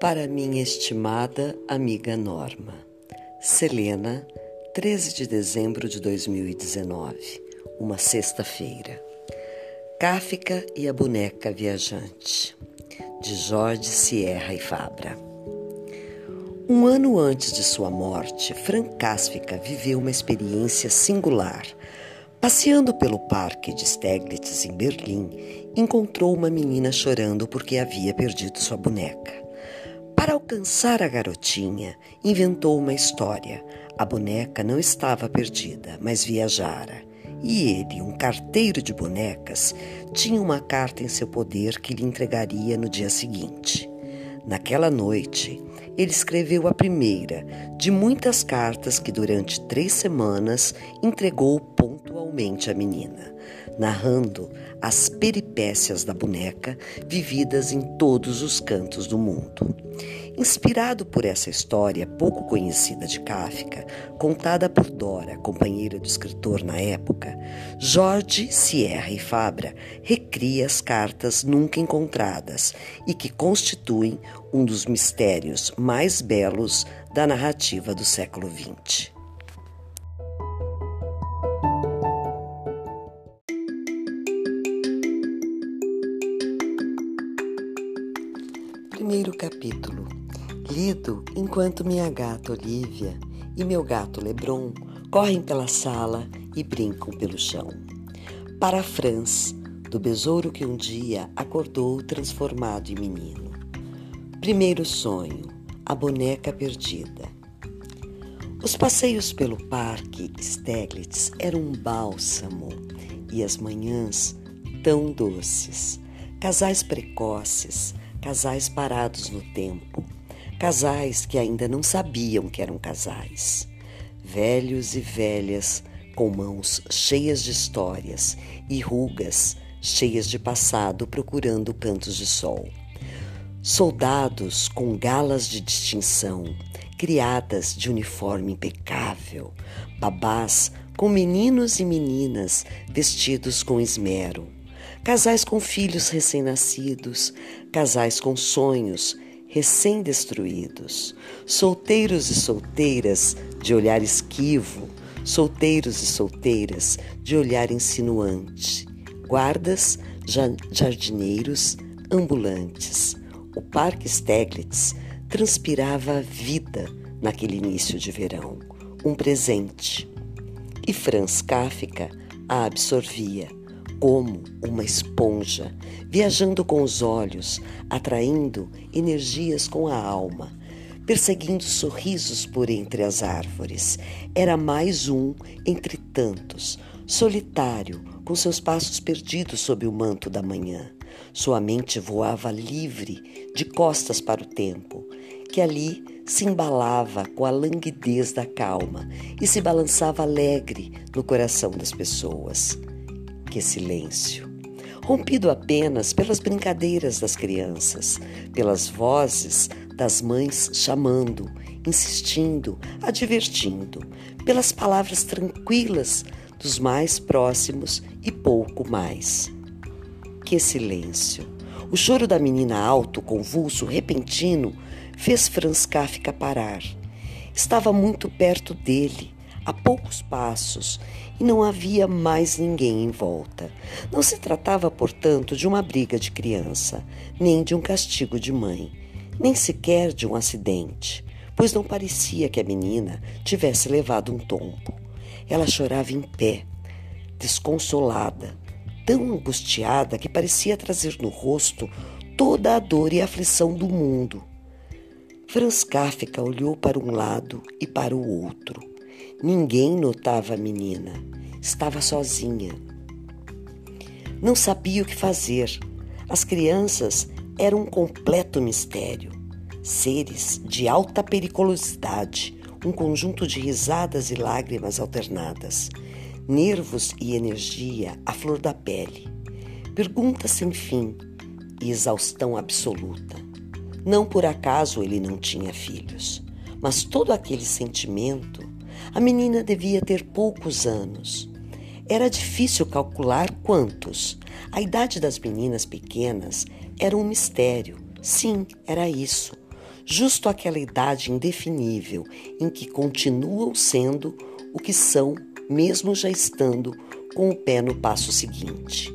Para minha estimada amiga Norma, Selena, 13 de dezembro de 2019, uma sexta-feira. Kafka e a boneca viajante, de Jorge Sierra e Fabra. Um ano antes de sua morte, Frank Kafka viveu uma experiência singular. Passeando pelo parque de Steglitz, em Berlim, encontrou uma menina chorando porque havia perdido sua boneca. Alcançar a garotinha, inventou uma história. A boneca não estava perdida, mas viajara. E ele, um carteiro de bonecas, tinha uma carta em seu poder que lhe entregaria no dia seguinte. Naquela noite, ele escreveu a primeira de muitas cartas que durante três semanas entregou pontualmente à menina, narrando as peripécias da boneca vividas em todos os cantos do mundo. Inspirado por essa história pouco conhecida de Kafka, contada por Dora, companheira do escritor na época, Jorge Sierra e Fabra recria as cartas nunca encontradas e que constituem um dos mistérios mais belos da narrativa do século XX. Primeiro capítulo lido enquanto minha gata Olivia e meu gato Lebron correm pela sala e brincam pelo chão. Para Franz, do besouro que um dia acordou transformado em menino. Primeiro sonho, a boneca perdida. Os passeios pelo parque Steglitz eram um bálsamo e as manhãs tão doces. Casais precoces, casais parados no tempo, Casais que ainda não sabiam que eram casais. Velhos e velhas com mãos cheias de histórias e rugas cheias de passado procurando cantos de sol. Soldados com galas de distinção, criadas de uniforme impecável, babás com meninos e meninas vestidos com esmero, casais com filhos recém-nascidos, casais com sonhos recém-destruídos, solteiros e solteiras de olhar esquivo, solteiros e solteiras de olhar insinuante, guardas, jardineiros, ambulantes. O Parque Steglitz transpirava a vida naquele início de verão, um presente. E Franz Kafka a absorvia como uma esponja, viajando com os olhos, atraindo energias com a alma, perseguindo sorrisos por entre as árvores. Era mais um entre tantos, solitário, com seus passos perdidos sob o manto da manhã. Sua mente voava livre, de costas para o tempo, que ali se embalava com a languidez da calma e se balançava alegre no coração das pessoas. Que silêncio! Rompido apenas pelas brincadeiras das crianças, pelas vozes das mães chamando, insistindo, advertindo, pelas palavras tranquilas dos mais próximos e pouco mais. Que silêncio! O choro da menina alto, convulso, repentino, fez Franz Kafka parar. Estava muito perto dele, a poucos passos, e não havia mais ninguém em volta. Não se tratava, portanto, de uma briga de criança, nem de um castigo de mãe, nem sequer de um acidente, pois não parecia que a menina tivesse levado um tombo. Ela chorava em pé, desconsolada, tão angustiada que parecia trazer no rosto toda a dor e a aflição do mundo. Franz Kafka olhou para um lado e para o outro. Ninguém notava a menina. Estava sozinha. Não sabia o que fazer. As crianças eram um completo mistério. Seres de alta periculosidade, um conjunto de risadas e lágrimas alternadas, nervos e energia à flor da pele, perguntas sem fim e exaustão absoluta. Não por acaso ele não tinha filhos, mas todo aquele sentimento a menina devia ter poucos anos. Era difícil calcular quantos. A idade das meninas pequenas era um mistério. Sim, era isso. justo aquela idade indefinível em que continuam sendo o que são, mesmo já estando com o pé no passo seguinte.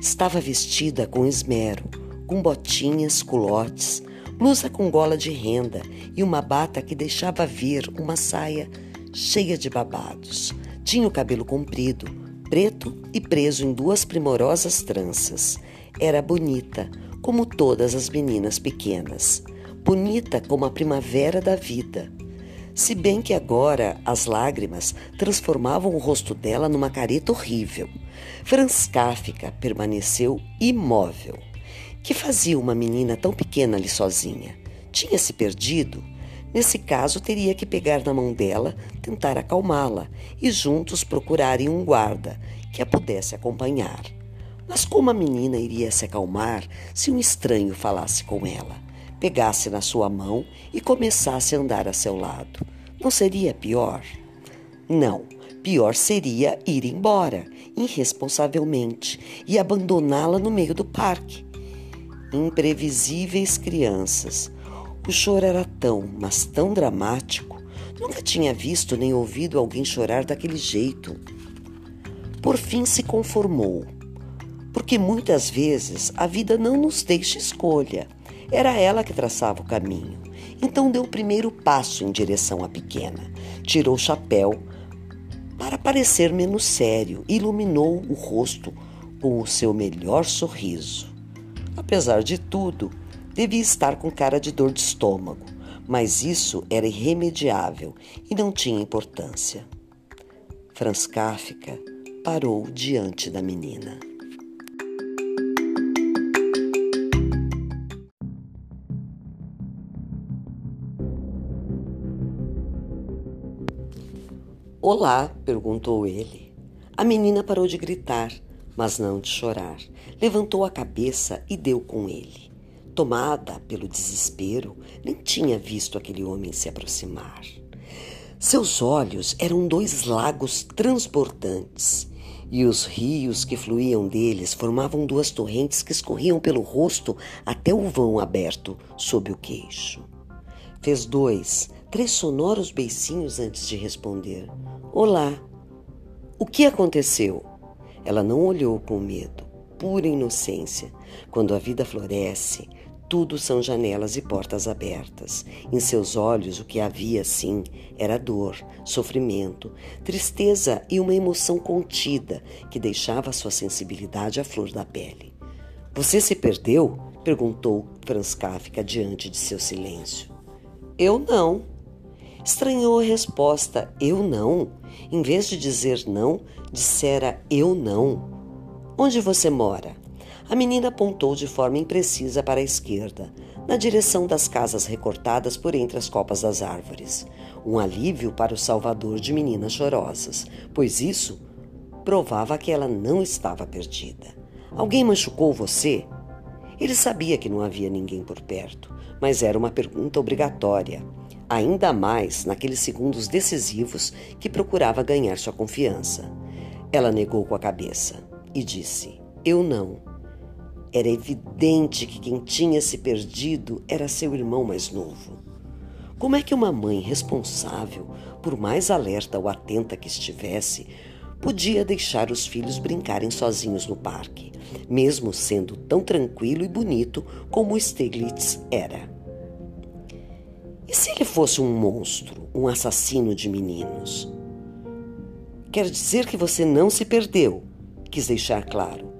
Estava vestida com esmero, com botinhas, culotes, blusa com gola de renda e uma bata que deixava ver uma saia cheia de babados. Tinha o cabelo comprido, preto e preso em duas primorosas tranças. Era bonita, como todas as meninas pequenas. Bonita como a primavera da vida. Se bem que agora as lágrimas transformavam o rosto dela numa careta horrível. Franz Kafka permaneceu imóvel. Que fazia uma menina tão pequena ali sozinha? Tinha se perdido? Nesse caso, teria que pegar na mão dela, tentar acalmá-la e juntos procurarem um guarda que a pudesse acompanhar. Mas como a menina iria se acalmar se um estranho falasse com ela, pegasse na sua mão e começasse a andar a seu lado? Não seria pior? Não, pior seria ir embora, irresponsavelmente, e abandoná-la no meio do parque imprevisíveis crianças. O choro era tão, mas tão dramático. Nunca tinha visto nem ouvido alguém chorar daquele jeito. Por fim se conformou, porque muitas vezes a vida não nos deixa escolha. Era ela que traçava o caminho. Então deu o primeiro passo em direção à pequena. Tirou o chapéu para parecer menos sério e iluminou o rosto com o seu melhor sorriso. Apesar de tudo, devia estar com cara de dor de estômago, mas isso era irremediável e não tinha importância. Franz Kafka parou diante da menina. Olá, perguntou ele. A menina parou de gritar mas não de chorar. Levantou a cabeça e deu com ele. Tomada pelo desespero, nem tinha visto aquele homem se aproximar. Seus olhos eram dois lagos transbordantes, e os rios que fluíam deles formavam duas torrentes que escorriam pelo rosto até o vão aberto sob o queixo. Fez dois, três sonoros beicinhos antes de responder: Olá. O que aconteceu? Ela não olhou com medo, pura inocência. Quando a vida floresce, tudo são janelas e portas abertas. Em seus olhos, o que havia, sim, era dor, sofrimento, tristeza e uma emoção contida que deixava sua sensibilidade à flor da pele. Você se perdeu? perguntou Franz Kafka diante de seu silêncio. Eu não. Estranhou a resposta. Eu não. Em vez de dizer não, dissera eu não. Onde você mora? A menina apontou de forma imprecisa para a esquerda, na direção das casas recortadas por entre as copas das árvores. Um alívio para o salvador de meninas chorosas, pois isso provava que ela não estava perdida. Alguém machucou você? Ele sabia que não havia ninguém por perto, mas era uma pergunta obrigatória ainda mais naqueles segundos decisivos que procurava ganhar sua confiança. Ela negou com a cabeça e disse: Eu não. Era evidente que quem tinha se perdido era seu irmão mais novo. Como é que uma mãe responsável, por mais alerta ou atenta que estivesse, podia deixar os filhos brincarem sozinhos no parque, mesmo sendo tão tranquilo e bonito como Stiglitz era? E se ele fosse um monstro, um assassino de meninos? Quer dizer que você não se perdeu, quis deixar claro.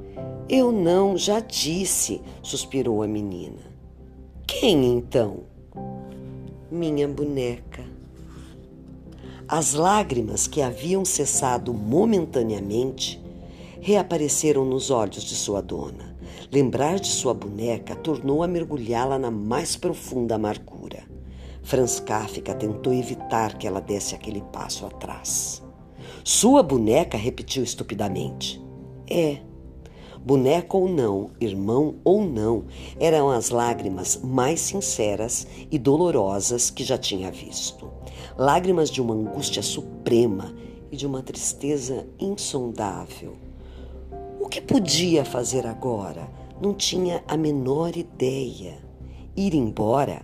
Eu não, já disse, suspirou a menina. Quem então? Minha boneca. As lágrimas que haviam cessado momentaneamente reapareceram nos olhos de sua dona. Lembrar de sua boneca tornou a mergulhá-la na mais profunda amargura. Franz Kafka tentou evitar que ela desse aquele passo atrás. Sua boneca repetiu estupidamente. É. Boneca ou não, irmão ou não, eram as lágrimas mais sinceras e dolorosas que já tinha visto. Lágrimas de uma angústia suprema e de uma tristeza insondável. O que podia fazer agora? Não tinha a menor ideia. Ir embora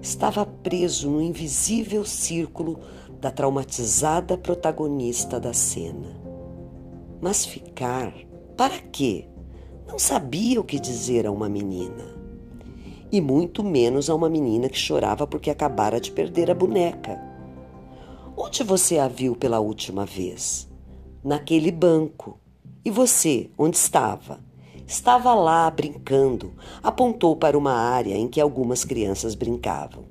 estava preso no invisível círculo da traumatizada protagonista da cena. Mas ficar, para quê? Não sabia o que dizer a uma menina. E muito menos a uma menina que chorava porque acabara de perder a boneca. Onde você a viu pela última vez? Naquele banco. E você, onde estava? Estava lá brincando, apontou para uma área em que algumas crianças brincavam.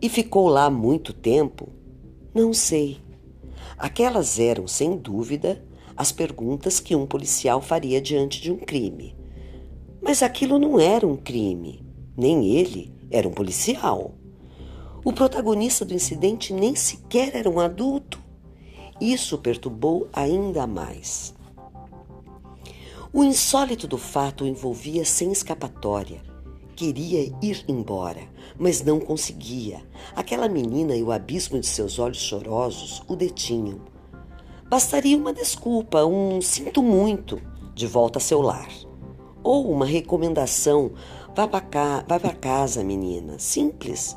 E ficou lá muito tempo? Não sei. Aquelas eram, sem dúvida, as perguntas que um policial faria diante de um crime. Mas aquilo não era um crime, nem ele era um policial. O protagonista do incidente nem sequer era um adulto. Isso perturbou ainda mais. O insólito do fato o envolvia sem escapatória. Queria ir embora, mas não conseguia. Aquela menina e o abismo de seus olhos chorosos o detinham. Bastaria uma desculpa, um sinto muito, de volta a seu lar. Ou uma recomendação, vá para casa, menina. Simples.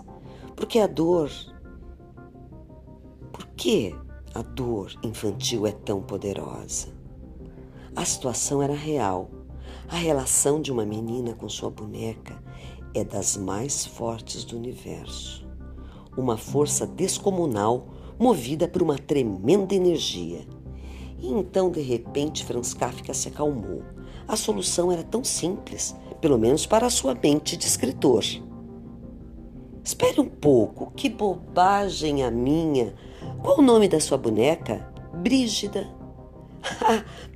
Porque a dor. Por que a dor infantil é tão poderosa? A situação era real. A relação de uma menina com sua boneca é das mais fortes do universo. Uma força descomunal movida por uma tremenda energia. E então, de repente, Franz Kafka se acalmou. A solução era tão simples, pelo menos para a sua mente de escritor. Espere um pouco, que bobagem a minha! Qual o nome da sua boneca? Brígida.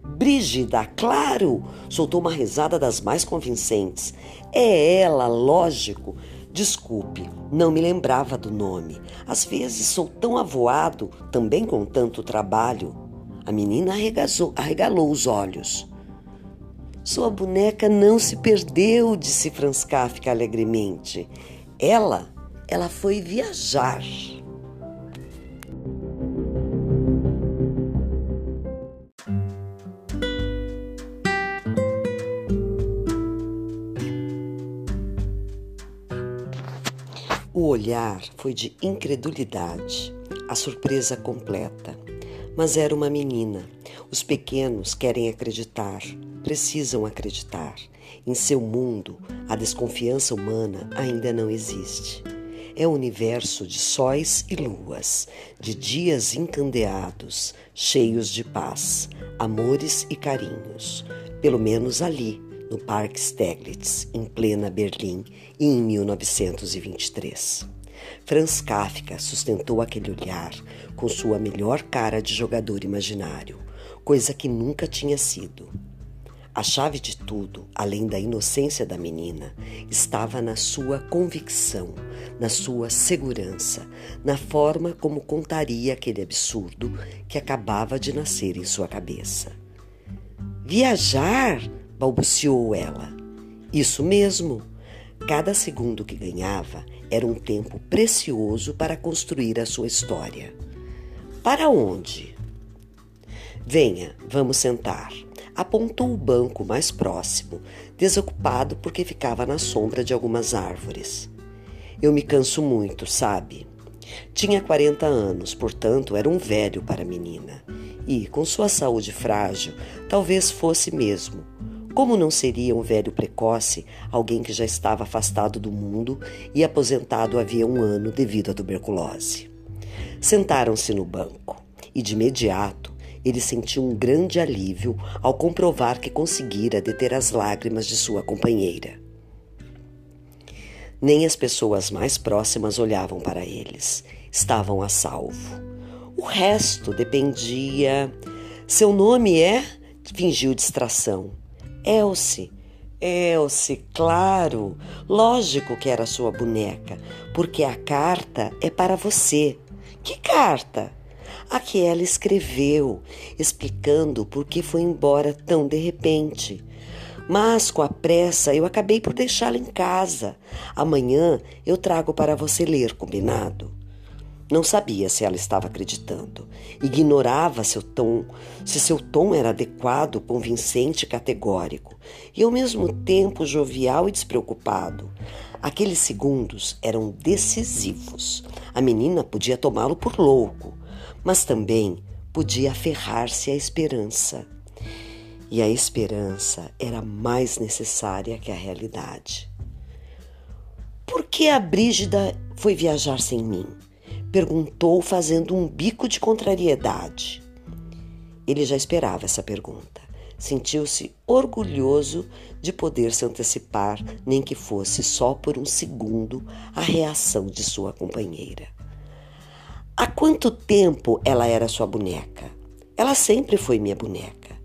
Brígida, claro! Soltou uma risada das mais convincentes. É ela, lógico. Desculpe, não me lembrava do nome. Às vezes sou tão avoado, também com tanto trabalho. A menina arregalou os olhos. Sua boneca não se perdeu, disse Franz Kafka alegremente. Ela, ela foi viajar. O olhar foi de incredulidade, a surpresa completa. Mas era uma menina. Os pequenos querem acreditar, precisam acreditar. Em seu mundo, a desconfiança humana ainda não existe. É um universo de sóis e luas, de dias encandeados, cheios de paz, amores e carinhos. Pelo menos ali, no Parque Steglitz, em plena Berlim, em 1923. Franz Kafka sustentou aquele olhar com sua melhor cara de jogador imaginário, coisa que nunca tinha sido. A chave de tudo, além da inocência da menina, estava na sua convicção, na sua segurança, na forma como contaria aquele absurdo que acabava de nascer em sua cabeça. Viajar? Balbuciou ela. Isso mesmo. Cada segundo que ganhava era um tempo precioso para construir a sua história. Para onde? Venha, vamos sentar. Apontou o banco mais próximo, desocupado porque ficava na sombra de algumas árvores. Eu me canso muito, sabe? Tinha 40 anos, portanto era um velho para a menina. E, com sua saúde frágil, talvez fosse mesmo como não seria um velho precoce, alguém que já estava afastado do mundo e aposentado havia um ano devido à tuberculose? Sentaram-se no banco e, de imediato, ele sentiu um grande alívio ao comprovar que conseguira deter as lágrimas de sua companheira. Nem as pessoas mais próximas olhavam para eles. Estavam a salvo. O resto dependia. Seu nome é? Fingiu distração. Elce, Elce, claro, lógico que era sua boneca, porque a carta é para você. Que carta? A que ela escreveu, explicando por que foi embora tão de repente. Mas com a pressa eu acabei por deixá-la em casa. Amanhã eu trago para você ler, combinado? Não sabia se ela estava acreditando. Ignorava seu tom, se seu tom era adequado, convincente e categórico, e ao mesmo tempo jovial e despreocupado. Aqueles segundos eram decisivos. A menina podia tomá-lo por louco, mas também podia aferrar-se à esperança. E a esperança era mais necessária que a realidade. Por que a Brígida foi viajar sem mim? Perguntou, fazendo um bico de contrariedade. Ele já esperava essa pergunta. Sentiu-se orgulhoso de poder se antecipar, nem que fosse só por um segundo, à reação de sua companheira. Há quanto tempo ela era sua boneca? Ela sempre foi minha boneca.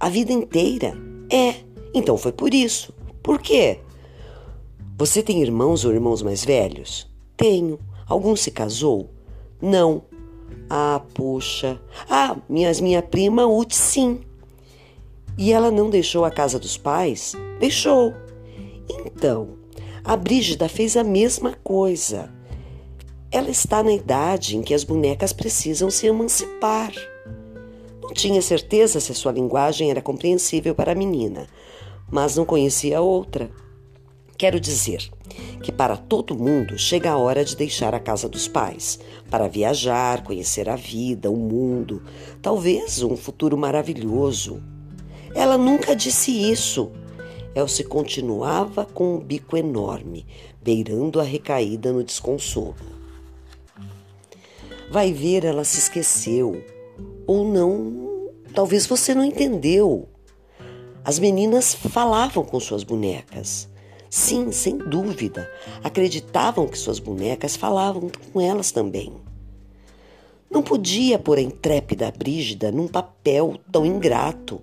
A vida inteira? É, então foi por isso. Por quê? Você tem irmãos ou irmãos mais velhos? Tenho. Algum se casou? Não. Ah, puxa. Ah, minhas, minha prima Uti, sim. E ela não deixou a casa dos pais? Deixou. Então, a Brígida fez a mesma coisa. Ela está na idade em que as bonecas precisam se emancipar. Não tinha certeza se a sua linguagem era compreensível para a menina, mas não conhecia outra. Quero dizer que para todo mundo chega a hora de deixar a casa dos pais, para viajar, conhecer a vida, o mundo, talvez um futuro maravilhoso. Ela nunca disse isso. Elsie continuava com um bico enorme, beirando a recaída no desconsolo. Vai ver, ela se esqueceu. Ou não, talvez você não entendeu. As meninas falavam com suas bonecas. Sim, sem dúvida. Acreditavam que suas bonecas falavam com elas também. Não podia pôr a intrépida Brígida num papel tão ingrato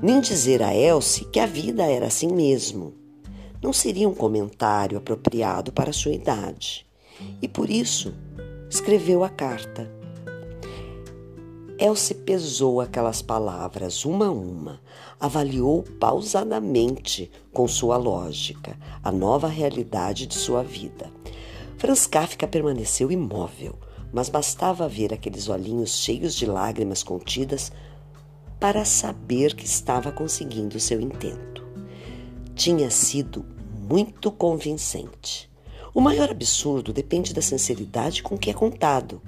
nem dizer a Elsie que a vida era assim mesmo. Não seria um comentário apropriado para sua idade. E por isso escreveu a carta. Elsie pesou aquelas palavras uma a uma, avaliou pausadamente, com sua lógica, a nova realidade de sua vida. Franz Kafka permaneceu imóvel, mas bastava ver aqueles olhinhos cheios de lágrimas contidas para saber que estava conseguindo seu intento. Tinha sido muito convincente. O maior absurdo depende da sinceridade com que é contado.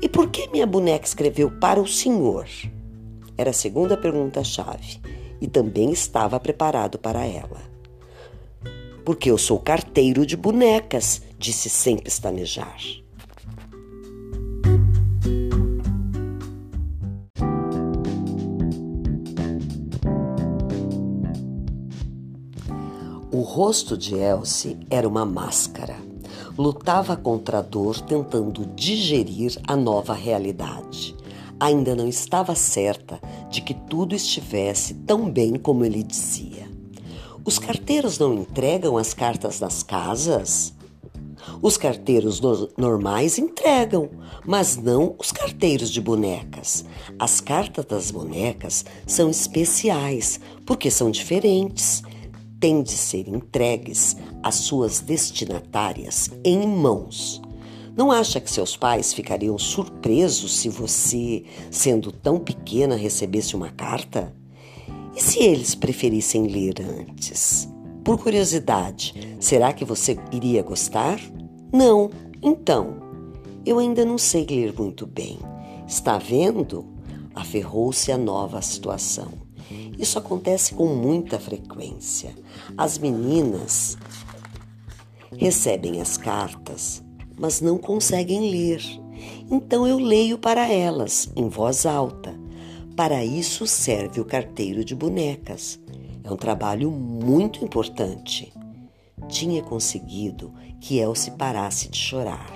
E por que minha boneca escreveu para o senhor? Era a segunda pergunta-chave e também estava preparado para ela. Porque eu sou carteiro de bonecas, disse sem pestanejar. O rosto de Elsie era uma máscara. Lutava contra a dor, tentando digerir a nova realidade. Ainda não estava certa de que tudo estivesse tão bem como ele dizia. Os carteiros não entregam as cartas das casas? Os carteiros no normais entregam, mas não os carteiros de bonecas. As cartas das bonecas são especiais porque são diferentes têm de ser entregues às suas destinatárias em mãos. Não acha que seus pais ficariam surpresos se você, sendo tão pequena, recebesse uma carta? E se eles preferissem ler antes? Por curiosidade, será que você iria gostar? Não. Então, eu ainda não sei ler muito bem. Está vendo? Aferrou-se a nova situação. Isso acontece com muita frequência. As meninas recebem as cartas, mas não conseguem ler. Então eu leio para elas, em voz alta. Para isso serve o carteiro de bonecas. É um trabalho muito importante. Tinha conseguido que Elsie parasse de chorar.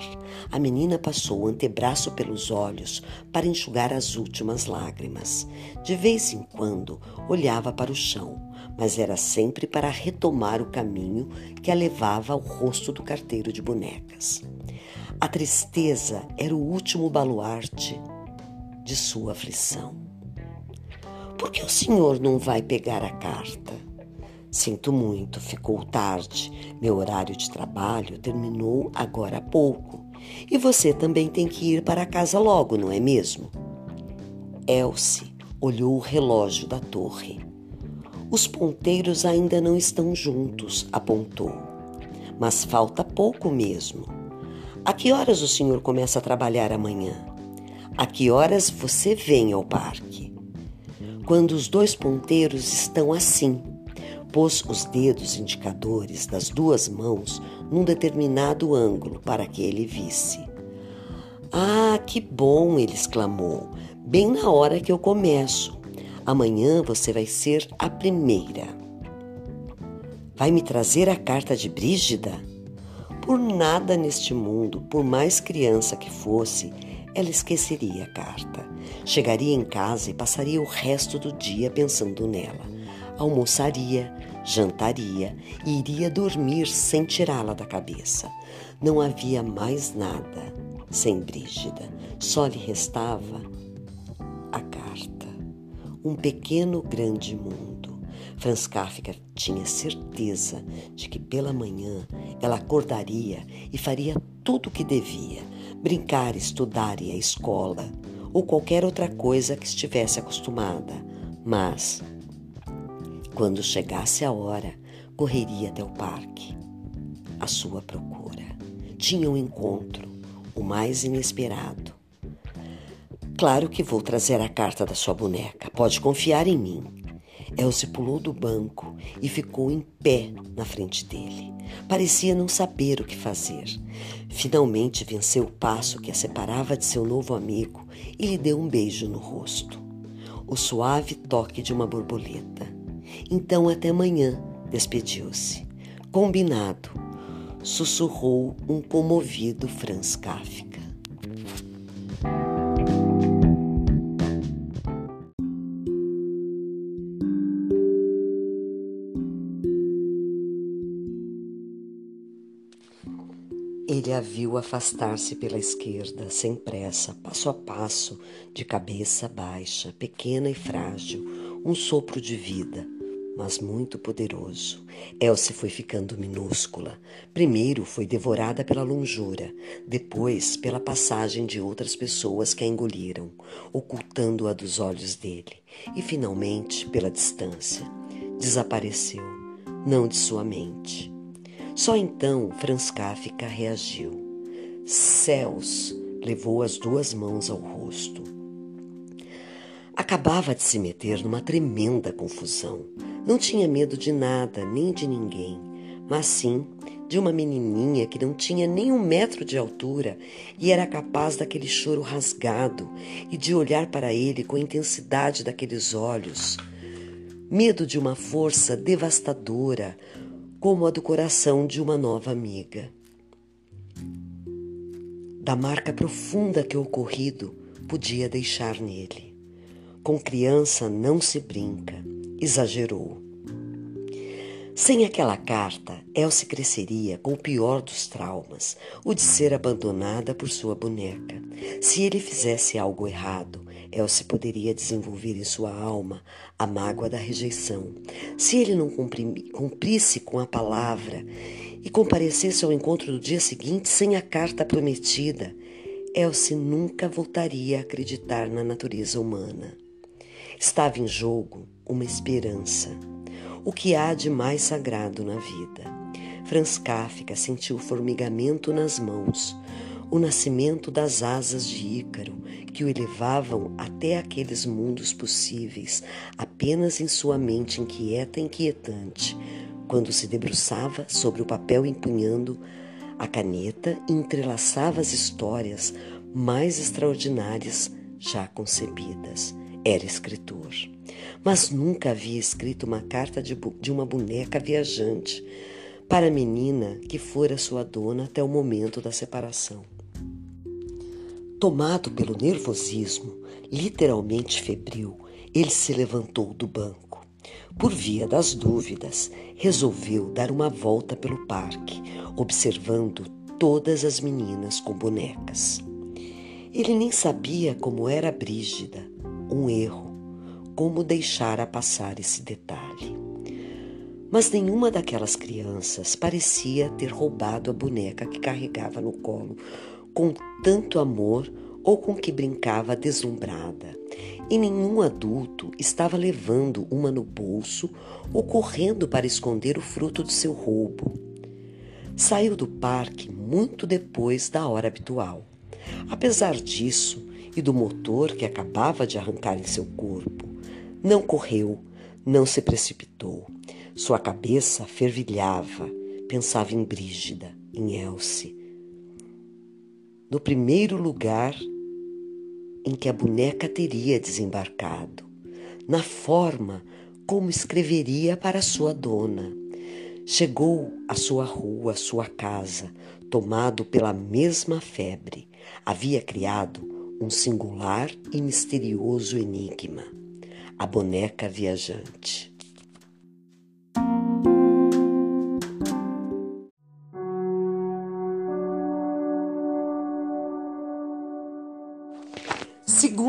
A menina passou o antebraço pelos olhos para enxugar as últimas lágrimas. De vez em quando olhava para o chão, mas era sempre para retomar o caminho que a levava ao rosto do carteiro de bonecas. A tristeza era o último baluarte de sua aflição. Por que o senhor não vai pegar a carta? Sinto muito, ficou tarde. Meu horário de trabalho terminou agora há pouco E você também tem que ir para casa logo, não é mesmo? Elsie olhou o relógio da torre. Os ponteiros ainda não estão juntos, apontou. Mas falta pouco mesmo. A que horas o senhor começa a trabalhar amanhã? A que horas você vem ao parque? Quando os dois ponteiros estão assim, pôs os dedos indicadores das duas mãos num determinado ângulo para que ele visse. Ah, que bom! ele exclamou, bem na hora que eu começo. Amanhã você vai ser a primeira. Vai me trazer a carta de Brígida? Por nada neste mundo, por mais criança que fosse, ela esqueceria a carta. Chegaria em casa e passaria o resto do dia pensando nela. Almoçaria, jantaria e iria dormir sem tirá-la da cabeça. Não havia mais nada sem Brígida. Só lhe restava a carta. Um pequeno grande mundo. Franz Kafka tinha certeza de que pela manhã ela acordaria e faria tudo o que devia: brincar, estudar e a escola, ou qualquer outra coisa que estivesse acostumada. Mas quando chegasse a hora, correria até o parque. À sua procura. Tinha um encontro, o mais inesperado. Claro que vou trazer a carta da sua boneca. Pode confiar em mim. Elsie pulou do banco e ficou em pé na frente dele. Parecia não saber o que fazer. Finalmente venceu o passo que a separava de seu novo amigo e lhe deu um beijo no rosto. O suave toque de uma borboleta. Então até amanhã, despediu-se. Combinado, sussurrou um comovido Franz Kafka. A viu afastar-se pela esquerda, sem pressa, passo a passo, de cabeça baixa, pequena e frágil, um sopro de vida, mas muito poderoso. Elsie foi ficando minúscula. Primeiro foi devorada pela longura, depois pela passagem de outras pessoas que a engoliram, ocultando-a dos olhos dele, e finalmente pela distância. Desapareceu, não de sua mente. Só então Franz Kafka reagiu. Céus! Levou as duas mãos ao rosto. Acabava de se meter numa tremenda confusão. Não tinha medo de nada, nem de ninguém, mas sim de uma menininha que não tinha nem um metro de altura e era capaz daquele choro rasgado e de olhar para ele com a intensidade daqueles olhos. Medo de uma força devastadora, como a do coração de uma nova amiga. Da marca profunda que o ocorrido podia deixar nele. Com criança não se brinca exagerou. Sem aquela carta, Elsie cresceria com o pior dos traumas, o de ser abandonada por sua boneca. Se ele fizesse algo errado, Elsie poderia desenvolver em sua alma a mágoa da rejeição. Se ele não cumprisse com a palavra e comparecesse ao encontro do dia seguinte sem a carta prometida, Elsie nunca voltaria a acreditar na natureza humana. Estava em jogo uma esperança, o que há de mais sagrado na vida. Franz Kafka sentiu formigamento nas mãos, o nascimento das asas de Ícaro que o elevavam até aqueles mundos possíveis apenas em sua mente inquieta e inquietante, quando se debruçava sobre o papel empunhando a caneta e entrelaçava as histórias mais extraordinárias já concebidas. Era escritor mas nunca havia escrito uma carta de, de uma boneca viajante para a menina que fora sua dona até o momento da separação. Tomado pelo nervosismo, literalmente febril, ele se levantou do banco. Por via das dúvidas, resolveu dar uma volta pelo parque, observando todas as meninas com bonecas. Ele nem sabia como era Brígida, um erro como deixara passar esse detalhe. Mas nenhuma daquelas crianças parecia ter roubado a boneca que carregava no colo com tanto amor ou com que brincava deslumbrada. E nenhum adulto estava levando uma no bolso ou correndo para esconder o fruto de seu roubo. Saiu do parque muito depois da hora habitual. Apesar disso e do motor que acabava de arrancar em seu corpo, não correu, não se precipitou. Sua cabeça fervilhava, pensava em Brígida, em Elsie. No primeiro lugar em que a boneca teria desembarcado, na forma como escreveria para sua dona. Chegou à sua rua, à sua casa, tomado pela mesma febre. Havia criado um singular e misterioso enigma: a boneca viajante.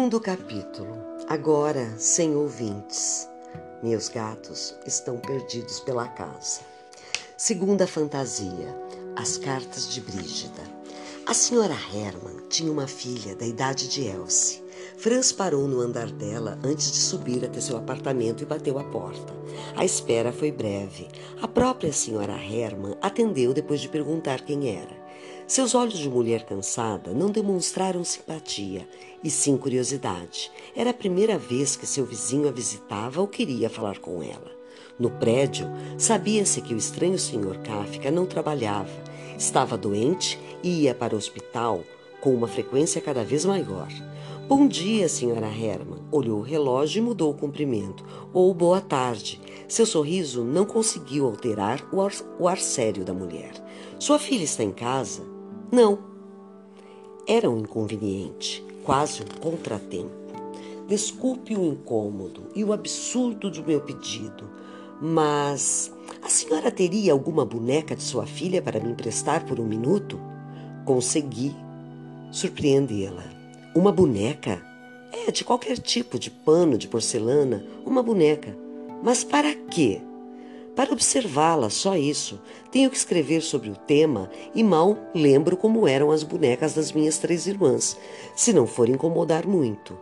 Segundo capítulo. Agora, sem ouvintes. Meus gatos estão perdidos pela casa. Segunda fantasia. As cartas de Brígida. A senhora Herman tinha uma filha da idade de Elsie. Franz parou no andar dela antes de subir até seu apartamento e bateu a porta. A espera foi breve. A própria senhora Herman atendeu depois de perguntar quem era. Seus olhos de mulher cansada não demonstraram simpatia, e sim curiosidade. Era a primeira vez que seu vizinho a visitava ou queria falar com ela. No prédio, sabia-se que o estranho Sr. Kafka não trabalhava, estava doente e ia para o hospital com uma frequência cada vez maior. Bom dia, senhora Herman. Olhou o relógio e mudou o cumprimento. Ou boa tarde. Seu sorriso não conseguiu alterar o ar, o ar sério da mulher. Sua filha está em casa? Não. Era um inconveniente, quase um contratempo. Desculpe o incômodo e o absurdo do meu pedido, mas a senhora teria alguma boneca de sua filha para me emprestar por um minuto? Consegui surpreendê-la. Uma boneca? É, de qualquer tipo, de pano, de porcelana, uma boneca. Mas para quê? Para observá-la, só isso. Tenho que escrever sobre o tema e mal lembro como eram as bonecas das minhas três irmãs, se não for incomodar muito.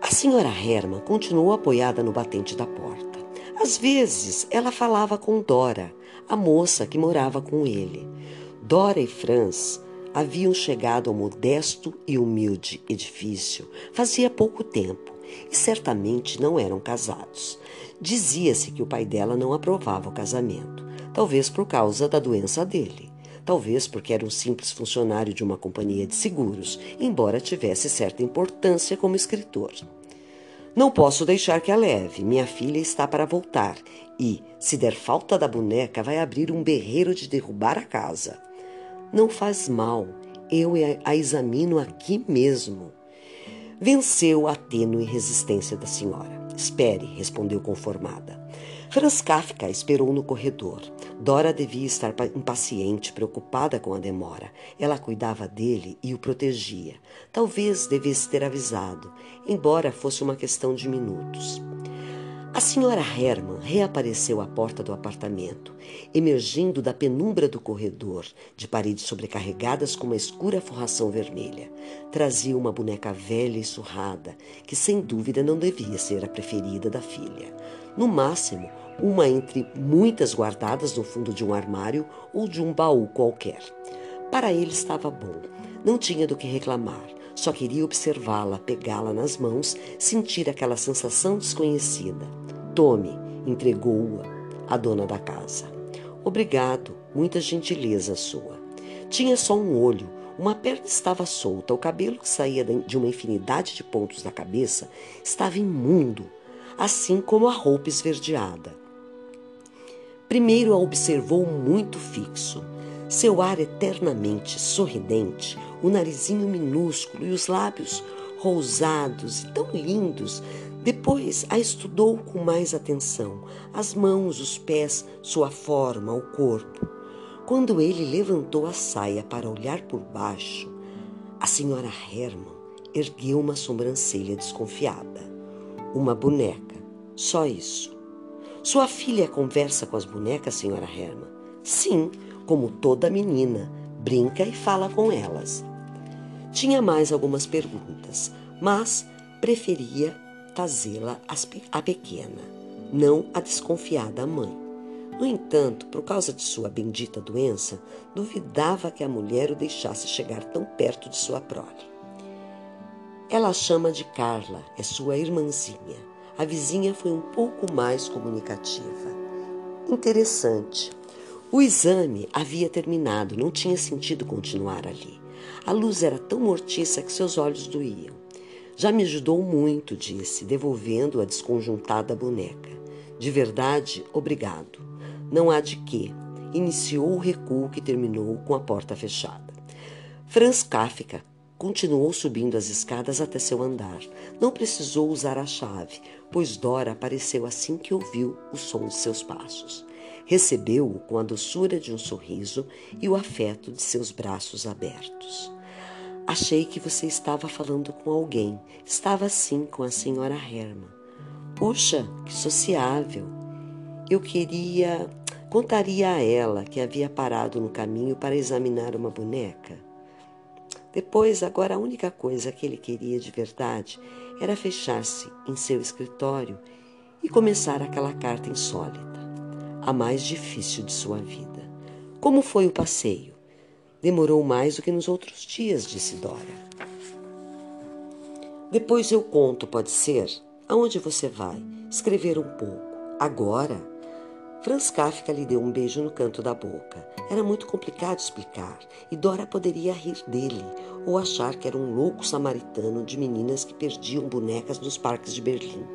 A senhora Herman continuou apoiada no batente da porta. Às vezes, ela falava com Dora, a moça que morava com ele. Dora e Franz haviam chegado ao modesto e humilde edifício fazia pouco tempo e certamente não eram casados. Dizia-se que o pai dela não aprovava o casamento, talvez por causa da doença dele, talvez porque era um simples funcionário de uma companhia de seguros, embora tivesse certa importância como escritor. Não posso deixar que a leve. Minha filha está para voltar e, se der falta da boneca, vai abrir um berreiro de derrubar a casa. Não faz mal. Eu a examino aqui mesmo. Venceu a tênue resistência da senhora. Espere, respondeu conformada. Franz Kafka esperou no corredor. Dora devia estar impaciente, preocupada com a demora. Ela cuidava dele e o protegia. Talvez devesse ter avisado, embora fosse uma questão de minutos. A senhora Herman reapareceu à porta do apartamento, emergindo da penumbra do corredor, de paredes sobrecarregadas com uma escura forração vermelha. Trazia uma boneca velha e surrada, que sem dúvida não devia ser a preferida da filha. No máximo, uma entre muitas guardadas no fundo de um armário ou de um baú qualquer. Para ele estava bom, não tinha do que reclamar. Só queria observá-la, pegá-la nas mãos, sentir aquela sensação desconhecida. Tome, entregou-a a dona da casa. Obrigado, muita gentileza sua. Tinha só um olho, uma perna estava solta, o cabelo que saía de uma infinidade de pontos da cabeça estava imundo, assim como a roupa esverdeada. Primeiro a observou muito fixo. Seu ar eternamente sorridente, o narizinho minúsculo e os lábios rosados e tão lindos depois a estudou com mais atenção, as mãos, os pés, sua forma, o corpo. Quando ele levantou a saia para olhar por baixo, a senhora Herman ergueu uma sobrancelha desconfiada. Uma boneca, só isso. Sua filha conversa com as bonecas, senhora Herman? Sim, como toda menina, brinca e fala com elas. Tinha mais algumas perguntas, mas preferia fazê-la à pequena, não a desconfiada mãe. No entanto, por causa de sua bendita doença, duvidava que a mulher o deixasse chegar tão perto de sua prole. Ela a chama de Carla, é sua irmãzinha. A vizinha foi um pouco mais comunicativa. Interessante. O exame havia terminado, não tinha sentido continuar ali. A luz era tão mortiça que seus olhos doíam. Já me ajudou muito, disse, devolvendo a desconjuntada boneca. De verdade, obrigado. Não há de quê. Iniciou o recuo que terminou com a porta fechada. Franz Kafka continuou subindo as escadas até seu andar. Não precisou usar a chave, pois Dora apareceu assim que ouviu o som de seus passos. Recebeu-o com a doçura de um sorriso e o afeto de seus braços abertos. Achei que você estava falando com alguém. Estava sim com a senhora Herman. Puxa, que sociável! Eu queria. Contaria a ela que havia parado no caminho para examinar uma boneca. Depois, agora, a única coisa que ele queria de verdade era fechar-se em seu escritório e começar aquela carta insólita, a mais difícil de sua vida. Como foi o passeio? Demorou mais do que nos outros dias, disse Dora. Depois eu conto, pode ser? Aonde você vai? Escrever um pouco. Agora? Franz Kafka lhe deu um beijo no canto da boca. Era muito complicado explicar, e Dora poderia rir dele ou achar que era um louco samaritano de meninas que perdiam bonecas nos parques de Berlim.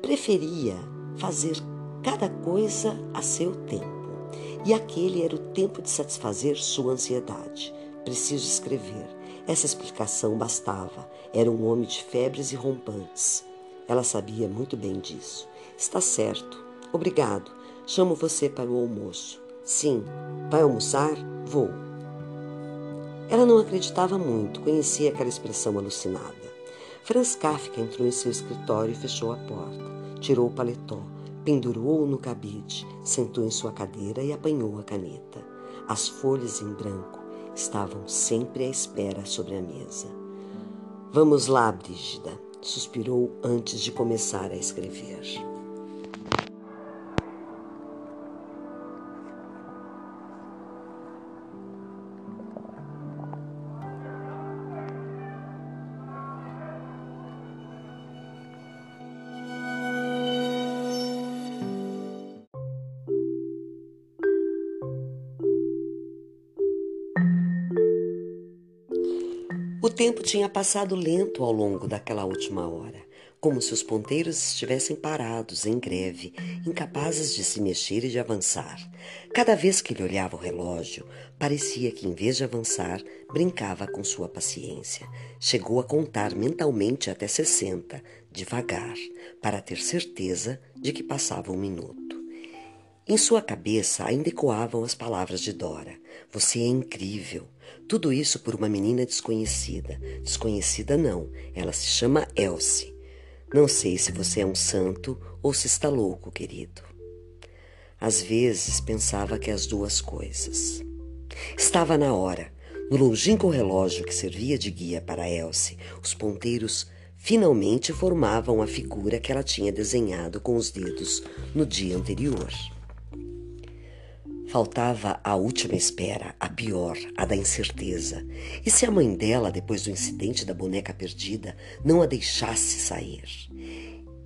Preferia fazer cada coisa a seu tempo, e aquele era o tempo de satisfazer sua ansiedade. Preciso escrever. Essa explicação bastava. Era um homem de febres e rompantes. Ela sabia muito bem disso. Está certo. Obrigado. Chamo você para o almoço. Sim, vai almoçar? Vou. Ela não acreditava muito, conhecia aquela expressão alucinada. Franz Kafka entrou em seu escritório e fechou a porta. Tirou o paletó, pendurou-o no cabide, sentou em sua cadeira e apanhou a caneta. As folhas em branco estavam sempre à espera sobre a mesa. Vamos lá, Brígida, suspirou antes de começar a escrever. Tempo tinha passado lento ao longo daquela última hora, como se os ponteiros estivessem parados, em greve, incapazes de se mexer e de avançar. Cada vez que ele olhava o relógio, parecia que, em vez de avançar, brincava com sua paciência. Chegou a contar mentalmente até sessenta, devagar, para ter certeza de que passava um minuto. Em sua cabeça ainda ecoavam as palavras de Dora. Você é incrível. Tudo isso por uma menina desconhecida. Desconhecida não, ela se chama Elsie. Não sei se você é um santo ou se está louco, querido. Às vezes pensava que as duas coisas. Estava na hora. No longínquo relógio que servia de guia para Elsie, os ponteiros finalmente formavam a figura que ela tinha desenhado com os dedos no dia anterior. Faltava a última espera, a pior, a da incerteza. E se a mãe dela, depois do incidente da boneca perdida, não a deixasse sair?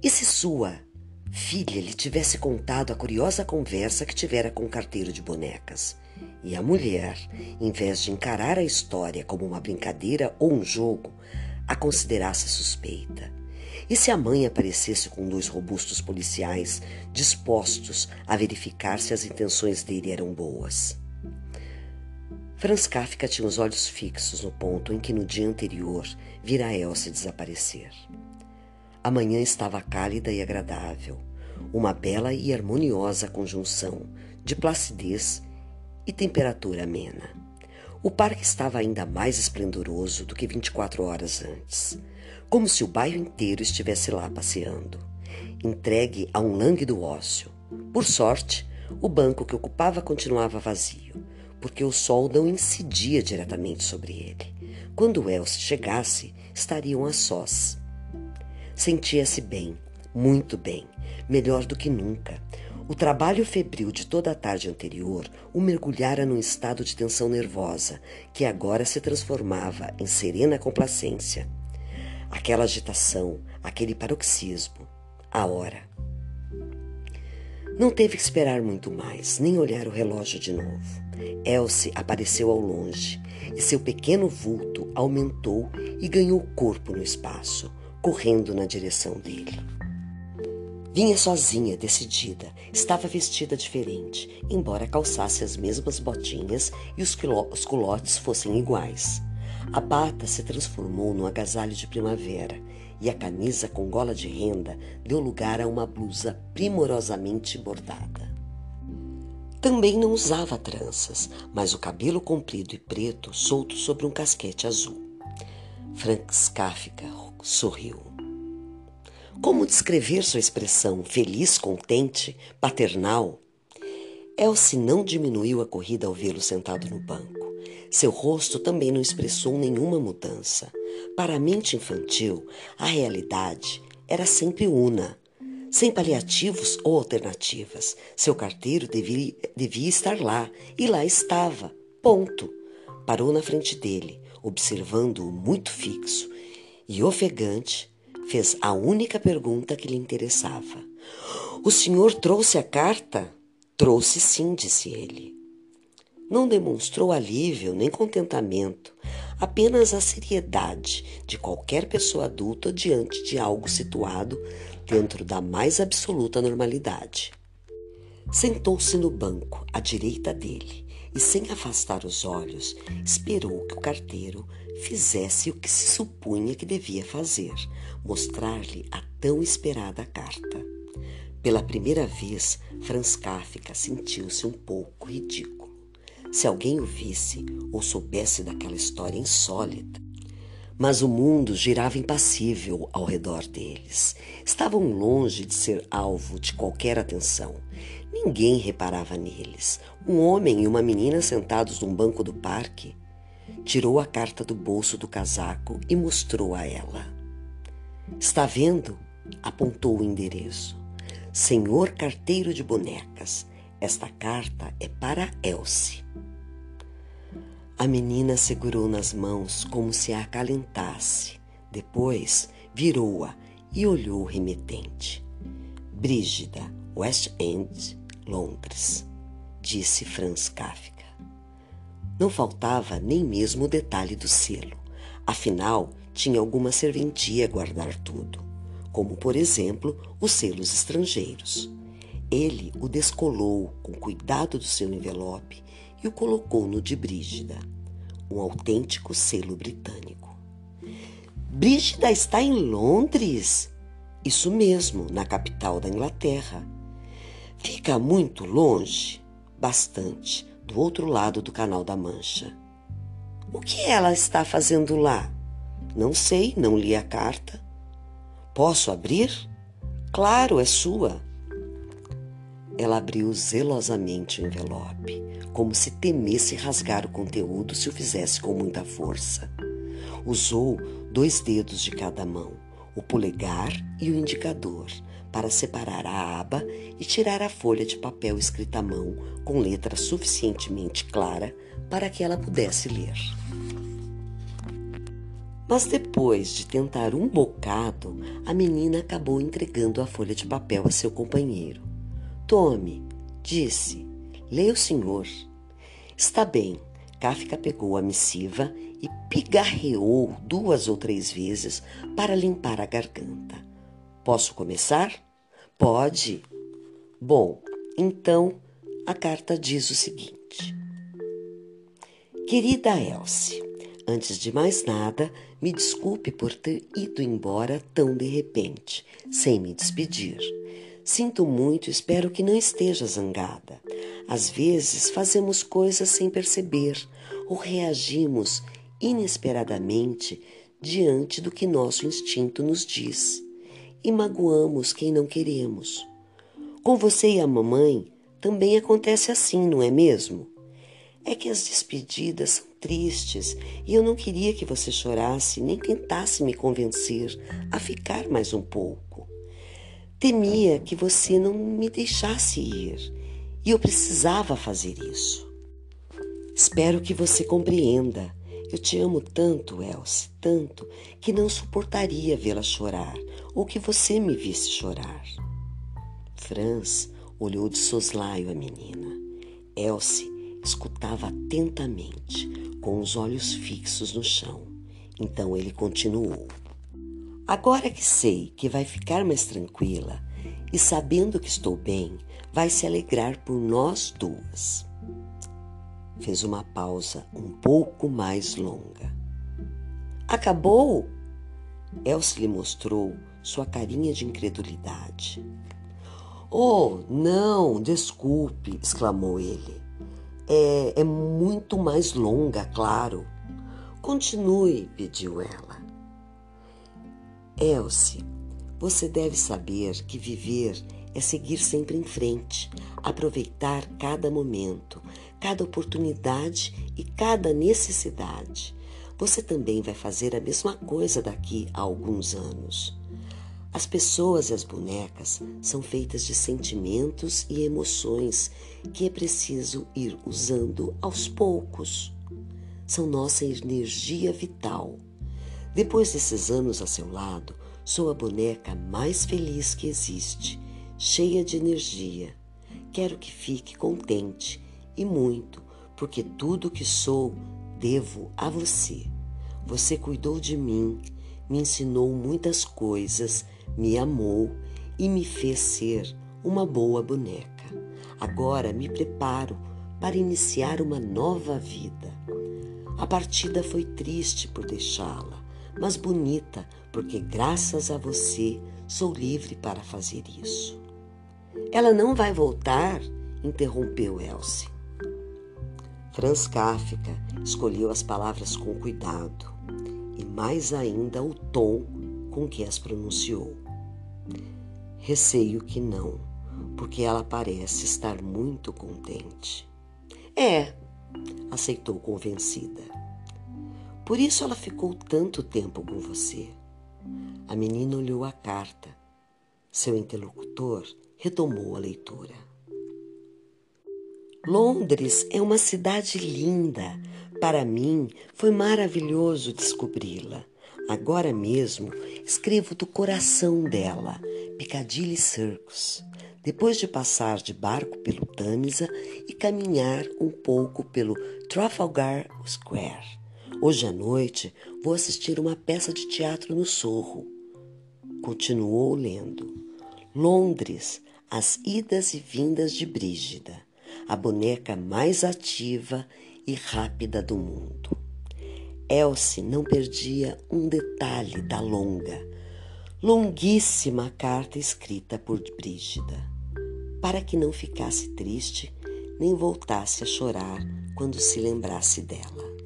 E se sua filha lhe tivesse contado a curiosa conversa que tivera com o carteiro de bonecas? E a mulher, em vez de encarar a história como uma brincadeira ou um jogo, a considerasse suspeita? E se a mãe aparecesse com dois robustos policiais dispostos a verificar se as intenções dele eram boas? Franz Kafka tinha os olhos fixos no ponto em que no dia anterior vira Elsa desaparecer. A manhã estava cálida e agradável, uma bela e harmoniosa conjunção de placidez e temperatura amena. O parque estava ainda mais esplendoroso do que 24 horas antes como se o bairro inteiro estivesse lá passeando, entregue a um lânguido ócio. Por sorte, o banco que ocupava continuava vazio. porque o sol não incidia diretamente sobre ele. Quando Elsie chegasse, estariam a sós. Sentia-se bem, muito bem, melhor do que nunca. O trabalho febril de toda a tarde anterior o mergulhara num estado de tensão nervosa, que agora se transformava em serena complacência. Aquela agitação, aquele paroxismo, a hora. Não teve que esperar muito mais, nem olhar o relógio de novo. Elsie apareceu ao longe e seu pequeno vulto aumentou e ganhou corpo no espaço, correndo na direção dele. Vinha sozinha, decidida. Estava vestida diferente, embora calçasse as mesmas botinhas e os, os culotes fossem iguais. A bata se transformou num agasalho de primavera e a camisa com gola de renda deu lugar a uma blusa primorosamente bordada. Também não usava tranças, mas o cabelo comprido e preto solto sobre um casquete azul. Frank Kafka sorriu. Como descrever sua expressão feliz, contente, paternal? Elsie não diminuiu a corrida ao vê-lo sentado no banco. Seu rosto também não expressou nenhuma mudança. Para a mente infantil, a realidade era sempre una, sem paliativos ou alternativas. Seu carteiro devia, devia estar lá, e lá estava. Ponto. Parou na frente dele, observando-o muito fixo, e ofegante, fez a única pergunta que lhe interessava. O senhor trouxe a carta? Trouxe sim, disse ele. Não demonstrou alívio nem contentamento, apenas a seriedade de qualquer pessoa adulta diante de algo situado dentro da mais absoluta normalidade. Sentou-se no banco à direita dele e, sem afastar os olhos, esperou que o carteiro fizesse o que se supunha que devia fazer: mostrar-lhe a tão esperada carta. Pela primeira vez, Franz Kafka sentiu-se um pouco ridículo. Se alguém o visse ou soubesse daquela história insólita, mas o mundo girava impassível ao redor deles. Estavam longe de ser alvo de qualquer atenção. Ninguém reparava neles. Um homem e uma menina sentados num banco do parque. Tirou a carta do bolso do casaco e mostrou a ela. Está vendo? apontou o endereço. Senhor carteiro de bonecas, esta carta é para Elsie. A menina segurou nas mãos como se a acalentasse. Depois virou-a e olhou o remetente. Brígida, West End, Londres, disse Franz Kafka. Não faltava nem mesmo o detalhe do selo. Afinal, tinha alguma serventia a guardar tudo, como, por exemplo, os selos estrangeiros. Ele o descolou com cuidado do seu envelope e o colocou no de Brígida, um autêntico selo britânico. Brígida está em Londres? Isso mesmo, na capital da Inglaterra. Fica muito longe? Bastante, do outro lado do Canal da Mancha. O que ela está fazendo lá? Não sei, não li a carta. Posso abrir? Claro, é sua. Ela abriu zelosamente o envelope, como se temesse rasgar o conteúdo se o fizesse com muita força. Usou dois dedos de cada mão, o polegar e o indicador, para separar a aba e tirar a folha de papel escrita à mão com letra suficientemente clara para que ela pudesse ler. Mas depois de tentar um bocado, a menina acabou entregando a folha de papel a seu companheiro. Tome, disse. Leia o senhor. Está bem. Kafka pegou a missiva e pigarreou duas ou três vezes para limpar a garganta. Posso começar? Pode. Bom, então a carta diz o seguinte: Querida Elsie, antes de mais nada, me desculpe por ter ido embora tão de repente, sem me despedir. Sinto muito, espero que não esteja zangada. Às vezes fazemos coisas sem perceber ou reagimos inesperadamente diante do que nosso instinto nos diz e magoamos quem não queremos. Com você e a mamãe também acontece assim, não é mesmo? É que as despedidas são tristes e eu não queria que você chorasse nem tentasse me convencer a ficar mais um pouco. Temia que você não me deixasse ir e eu precisava fazer isso. Espero que você compreenda. Eu te amo tanto, Elsie, tanto, que não suportaria vê-la chorar ou que você me visse chorar. Franz olhou de soslaio a menina. Elsie escutava atentamente, com os olhos fixos no chão. Então ele continuou. Agora que sei que vai ficar mais tranquila e sabendo que estou bem, vai se alegrar por nós duas. Fez uma pausa um pouco mais longa. Acabou? Elsie lhe mostrou sua carinha de incredulidade. Oh, não, desculpe, exclamou ele. É, é muito mais longa, claro. Continue, pediu ela. Elsie, você deve saber que viver é seguir sempre em frente, aproveitar cada momento, cada oportunidade e cada necessidade. Você também vai fazer a mesma coisa daqui a alguns anos. As pessoas e as bonecas são feitas de sentimentos e emoções que é preciso ir usando aos poucos. São nossa energia vital. Depois desses anos a seu lado, sou a boneca mais feliz que existe cheia de energia. Quero que fique contente e muito, porque tudo que sou devo a você. Você cuidou de mim, me ensinou muitas coisas, me amou e me fez ser uma boa boneca. Agora me preparo para iniciar uma nova vida. A partida foi triste por deixá-la, mas bonita, porque graças a você sou livre para fazer isso. Ela não vai voltar? interrompeu Elsie. Franz escolheu as palavras com cuidado e mais ainda o tom com que as pronunciou. Receio que não, porque ela parece estar muito contente. É, aceitou convencida. Por isso ela ficou tanto tempo com você. A menina olhou a carta. Seu interlocutor retomou a leitura. Londres é uma cidade linda. Para mim, foi maravilhoso descobri-la. Agora mesmo escrevo do coração dela, Piccadilly Circus. Depois de passar de barco pelo Tamisa e caminhar um pouco pelo Trafalgar Square. Hoje à noite vou assistir uma peça de teatro no Sorro. Continuou lendo. Londres as idas e vindas de Brígida, a boneca mais ativa e rápida do mundo. Elsie não perdia um detalhe da longa, longuíssima carta escrita por Brígida, para que não ficasse triste nem voltasse a chorar quando se lembrasse dela.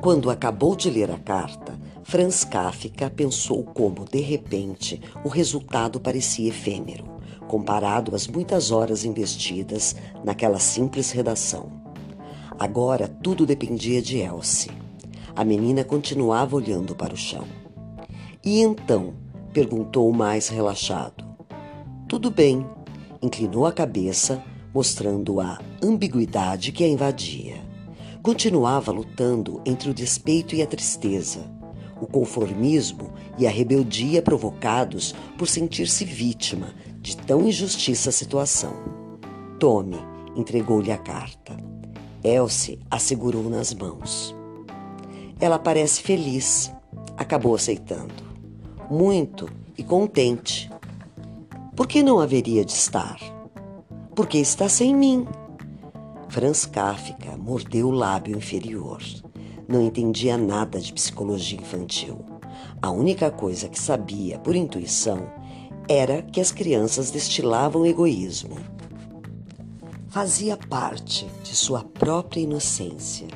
Quando acabou de ler a carta, Franz Kafka pensou como, de repente, o resultado parecia efêmero, comparado às muitas horas investidas naquela simples redação. Agora tudo dependia de Elsie. A menina continuava olhando para o chão. E então? perguntou mais relaxado. Tudo bem, inclinou a cabeça, mostrando a ambiguidade que a invadia. Continuava lutando entre o despeito e a tristeza, o conformismo e a rebeldia provocados por sentir-se vítima de tão injustiça situação. Tome entregou-lhe a carta. Elsie a segurou nas mãos. Ela parece feliz, acabou aceitando. Muito e contente. Por que não haveria de estar? Porque está sem mim, Franz Kafka mordeu o lábio inferior. Não entendia nada de psicologia infantil. A única coisa que sabia por intuição era que as crianças destilavam egoísmo. Fazia parte de sua própria inocência.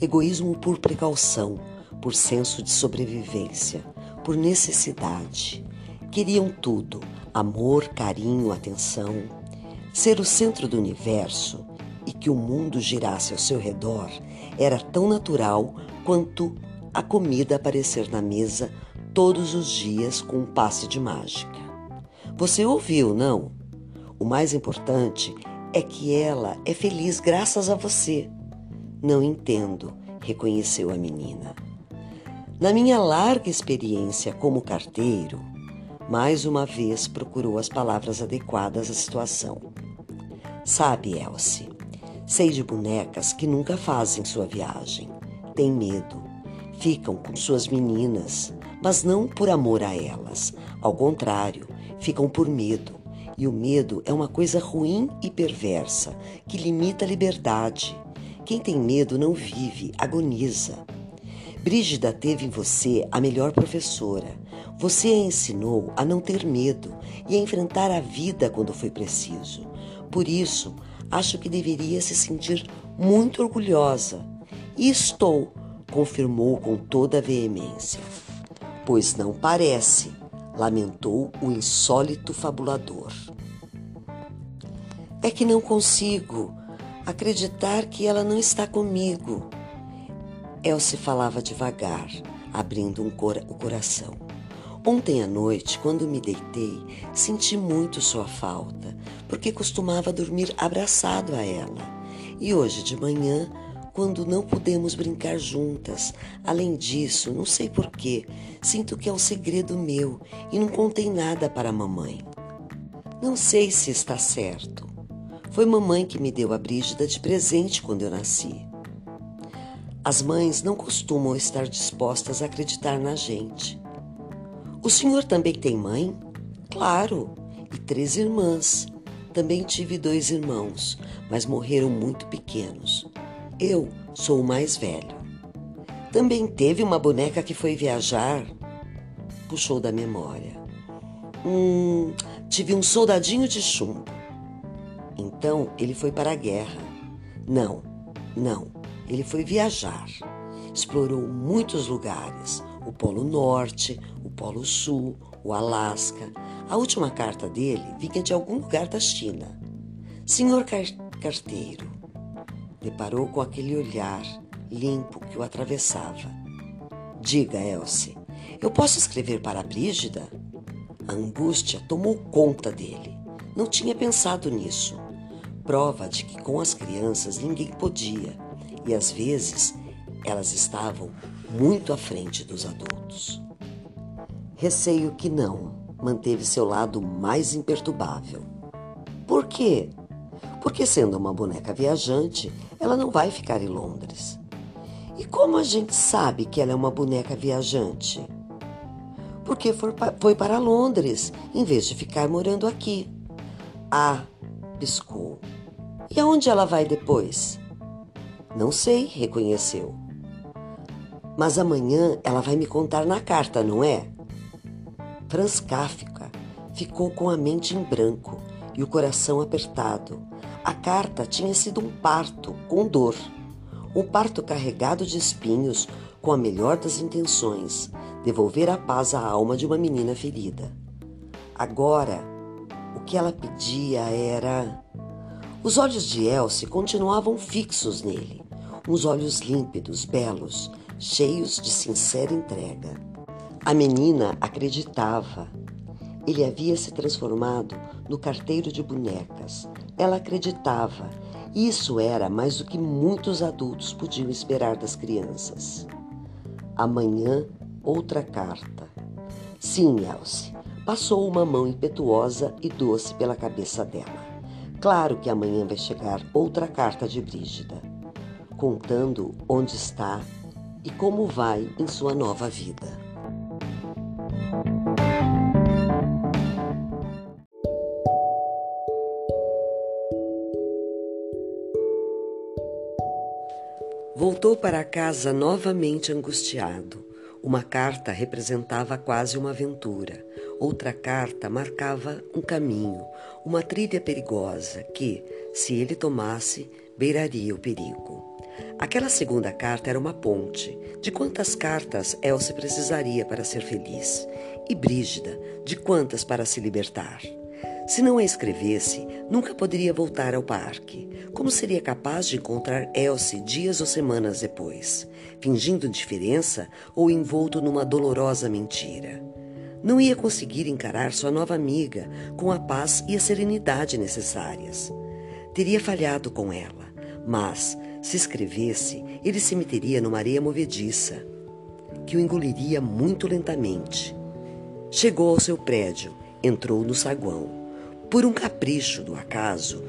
Egoísmo por precaução, por senso de sobrevivência, por necessidade. Queriam tudo: amor, carinho, atenção. Ser o centro do universo e que o mundo girasse ao seu redor era tão natural quanto a comida aparecer na mesa todos os dias com um passe de mágica. Você ouviu, não? O mais importante é que ela é feliz graças a você. Não entendo, reconheceu a menina. Na minha larga experiência como carteiro, mais uma vez procurou as palavras adequadas à situação. Sabe, Elsie, sei de bonecas que nunca fazem sua viagem. Tem medo. Ficam com suas meninas, mas não por amor a elas. Ao contrário, ficam por medo e o medo é uma coisa ruim e perversa que limita a liberdade. Quem tem medo não vive, agoniza. Brígida teve em você a melhor professora. Você a ensinou a não ter medo e a enfrentar a vida quando foi preciso. Por isso, acho que deveria se sentir muito orgulhosa. E estou, confirmou com toda veemência. Pois não parece, lamentou o insólito fabulador. É que não consigo acreditar que ela não está comigo. Elsie falava devagar, abrindo um cor o coração. Ontem à noite, quando me deitei, senti muito sua falta, porque costumava dormir abraçado a ela. E hoje de manhã quando não podemos brincar juntas. Além disso, não sei porquê, sinto que é um segredo meu e não contei nada para a mamãe. Não sei se está certo. Foi mamãe que me deu a Brígida de presente quando eu nasci. As mães não costumam estar dispostas a acreditar na gente. O senhor também tem mãe? Claro, e três irmãs. Também tive dois irmãos, mas morreram muito pequenos. Eu sou o mais velho. Também teve uma boneca que foi viajar? Puxou da memória. Hum, tive um soldadinho de chumbo. Então ele foi para a guerra. Não, não, ele foi viajar. Explorou muitos lugares: o Polo Norte, o Polo Sul, o Alasca. A última carta dele vinha de algum lugar da China. Senhor car carteiro, deparou com aquele olhar limpo que o atravessava. Diga, Elsie, eu posso escrever para a Brígida? A angústia tomou conta dele. Não tinha pensado nisso. Prova de que com as crianças ninguém podia, e às vezes elas estavam muito à frente dos adultos. Receio que não, manteve seu lado mais imperturbável. Por quê? Porque, sendo uma boneca viajante, ela não vai ficar em Londres. E como a gente sabe que ela é uma boneca viajante? Porque foi para Londres, em vez de ficar morando aqui. Ah, piscou. E aonde ela vai depois? Não sei, reconheceu. Mas amanhã ela vai me contar na carta, não é? Franz Kafka ficou com a mente em branco e o coração apertado a carta tinha sido um parto com dor, um parto carregado de espinhos com a melhor das intenções, devolver a paz à alma de uma menina ferida. Agora, o que ela pedia era. Os olhos de Elsie continuavam fixos nele, uns olhos límpidos, belos, cheios de sincera entrega. A menina acreditava. Ele havia se transformado no carteiro de bonecas, ela acreditava. Isso era mais do que muitos adultos podiam esperar das crianças. Amanhã, outra carta. Sim, Elsie. Passou uma mão impetuosa e doce pela cabeça dela. Claro que amanhã vai chegar outra carta de Brígida, contando onde está e como vai em sua nova vida. Voltou para casa novamente angustiado. Uma carta representava quase uma aventura. Outra carta marcava um caminho, uma trilha perigosa que, se ele tomasse, beiraria o perigo. Aquela segunda carta era uma ponte de quantas cartas Elsa precisaria para ser feliz e Brígida de quantas para se libertar. Se não a escrevesse, nunca poderia voltar ao parque. Como seria capaz de encontrar Elsie dias ou semanas depois, fingindo indiferença ou envolto numa dolorosa mentira? Não ia conseguir encarar sua nova amiga com a paz e a serenidade necessárias. Teria falhado com ela, mas se escrevesse, ele se meteria numa areia movediça, que o engoliria muito lentamente. Chegou ao seu prédio, entrou no saguão. Por um capricho do acaso,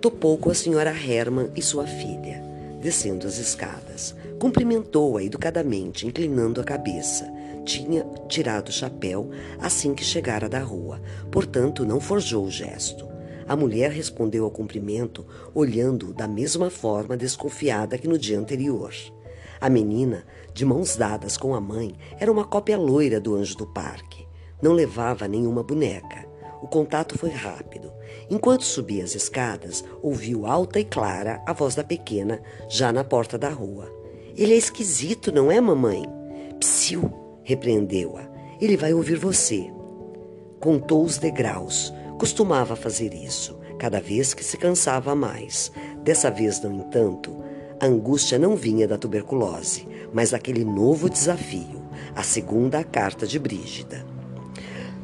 topou com a senhora Herman e sua filha, descendo as escadas. Cumprimentou-a educadamente, inclinando a cabeça. Tinha tirado o chapéu assim que chegara da rua, portanto não forjou o gesto. A mulher respondeu ao cumprimento, olhando da mesma forma desconfiada que no dia anterior. A menina, de mãos dadas com a mãe, era uma cópia loira do anjo do parque. Não levava nenhuma boneca. O contato foi rápido. Enquanto subia as escadas, ouviu alta e clara a voz da pequena, já na porta da rua. Ele é esquisito, não é, mamãe? Psiu, repreendeu-a. Ele vai ouvir você. Contou os degraus, Costumava fazer isso, cada vez que se cansava mais. Dessa vez, no entanto, a angústia não vinha da tuberculose, mas daquele novo desafio, a segunda carta de Brígida.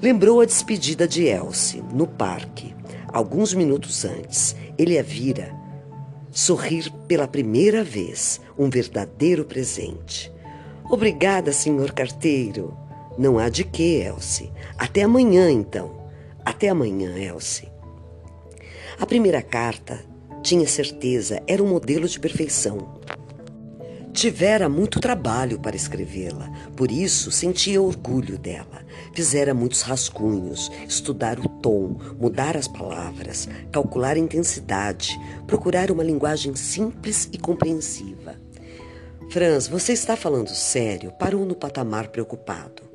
Lembrou a despedida de Elsie, no parque. Alguns minutos antes, ele a vira sorrir pela primeira vez, um verdadeiro presente. Obrigada, senhor carteiro. Não há de que, Elsie. Até amanhã, então. Até amanhã, Elsie. A primeira carta, tinha certeza, era um modelo de perfeição. Tivera muito trabalho para escrevê-la, por isso sentia orgulho dela. Fizera muitos rascunhos, estudar o tom, mudar as palavras, calcular a intensidade, procurar uma linguagem simples e compreensiva. Franz, você está falando sério? Parou no patamar preocupado.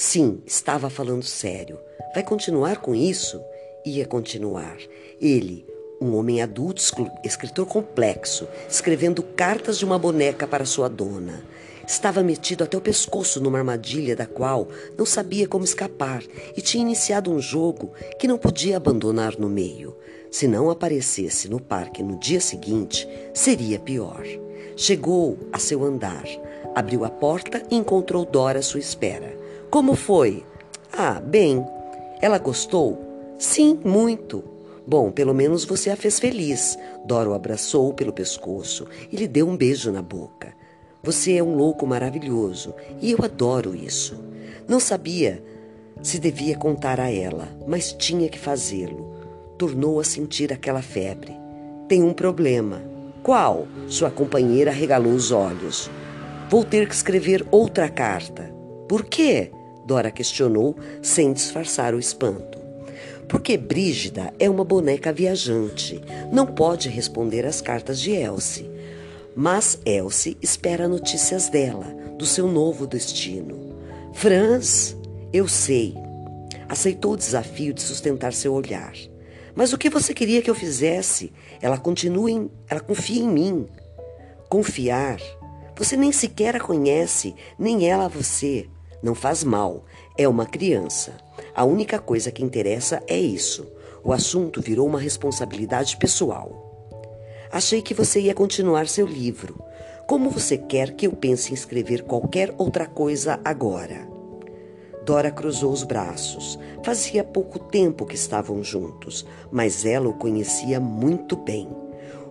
Sim, estava falando sério. Vai continuar com isso? Ia continuar. Ele, um homem adulto, escritor complexo, escrevendo cartas de uma boneca para sua dona. Estava metido até o pescoço numa armadilha da qual não sabia como escapar e tinha iniciado um jogo que não podia abandonar no meio. Se não aparecesse no parque no dia seguinte, seria pior. Chegou a seu andar, abriu a porta e encontrou Dora à sua espera. Como foi? Ah, bem, ela gostou? Sim, muito. Bom, pelo menos você a fez feliz. Dora o abraçou pelo pescoço e lhe deu um beijo na boca. Você é um louco maravilhoso e eu adoro isso. Não sabia se devia contar a ela, mas tinha que fazê-lo. Tornou a sentir aquela febre. Tem um problema. Qual? Sua companheira regalou os olhos. Vou ter que escrever outra carta. Por quê? Dora questionou, sem disfarçar o espanto. Porque Brígida é uma boneca viajante, não pode responder às cartas de Elsie. Mas Elsie espera notícias dela, do seu novo destino. Franz, eu sei. Aceitou o desafio de sustentar seu olhar. Mas o que você queria que eu fizesse? Ela continua em, ela confia em mim. Confiar. Você nem sequer a conhece, nem ela a você. Não faz mal, é uma criança. A única coisa que interessa é isso. O assunto virou uma responsabilidade pessoal. Achei que você ia continuar seu livro. Como você quer que eu pense em escrever qualquer outra coisa agora? Dora cruzou os braços. Fazia pouco tempo que estavam juntos, mas ela o conhecia muito bem.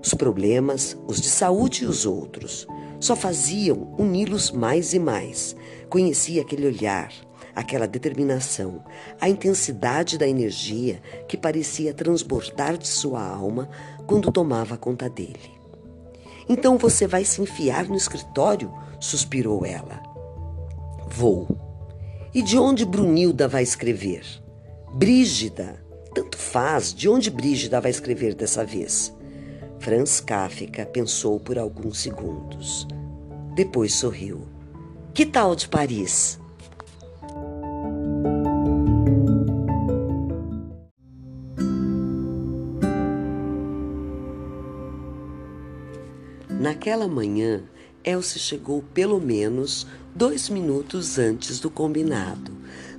Os problemas, os de saúde e os outros, só faziam uni-los mais e mais. Conhecia aquele olhar, aquela determinação, a intensidade da energia que parecia transbordar de sua alma quando tomava conta dele. Então você vai se enfiar no escritório? suspirou ela. Vou. E de onde Brunilda vai escrever? Brígida. Tanto faz de onde Brígida vai escrever dessa vez. Franz Kafka pensou por alguns segundos. Depois sorriu. Que tal de Paris? Naquela manhã, Elsie chegou pelo menos dois minutos antes do combinado.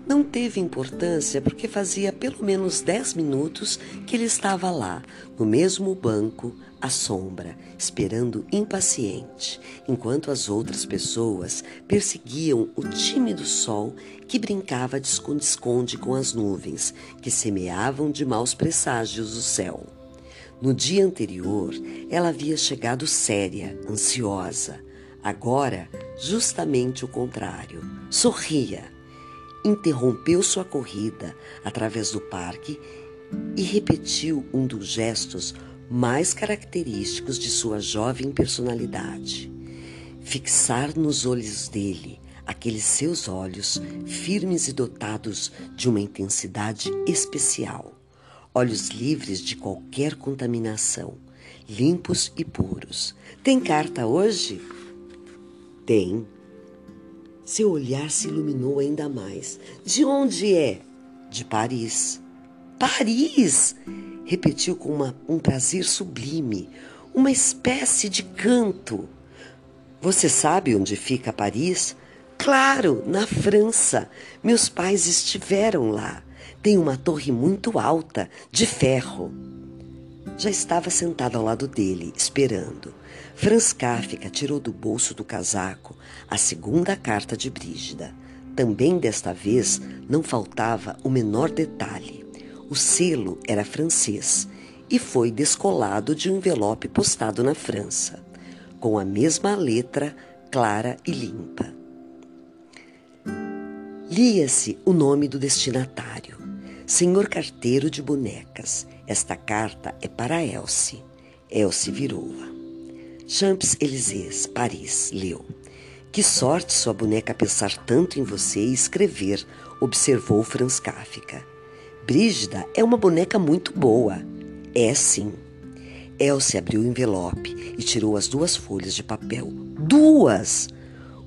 Não teve importância porque fazia pelo menos dez minutos que ele estava lá, no mesmo banco, à sombra, esperando impaciente, enquanto as outras pessoas perseguiam o tímido sol que brincava de esconde-esconde com as nuvens, que semeavam de maus presságios o céu. No dia anterior, ela havia chegado séria, ansiosa. Agora, justamente o contrário. Sorria. Interrompeu sua corrida através do parque e repetiu um dos gestos mais característicos de sua jovem personalidade. Fixar nos olhos dele aqueles seus olhos firmes e dotados de uma intensidade especial olhos livres de qualquer contaminação, limpos e puros. Tem carta hoje? Tem. Seu olhar se iluminou ainda mais. De onde é? De Paris. Paris! Repetiu com uma, um prazer sublime, uma espécie de canto. Você sabe onde fica Paris? Claro, na França. Meus pais estiveram lá. Tem uma torre muito alta, de ferro. Já estava sentada ao lado dele, esperando. Franz Kafka tirou do bolso do casaco a segunda carta de Brígida. Também desta vez não faltava o menor detalhe. O selo era francês e foi descolado de um envelope postado na França, com a mesma letra clara e limpa. Lia-se o nome do destinatário. Senhor carteiro de bonecas, esta carta é para Elsie. Elsie virou-a. Champs-Élysées, Paris, leu. Que sorte sua boneca pensar tanto em você e escrever, observou Franz Kafka. Brígida é uma boneca muito boa. É sim. Elsie abriu o envelope e tirou as duas folhas de papel. Duas!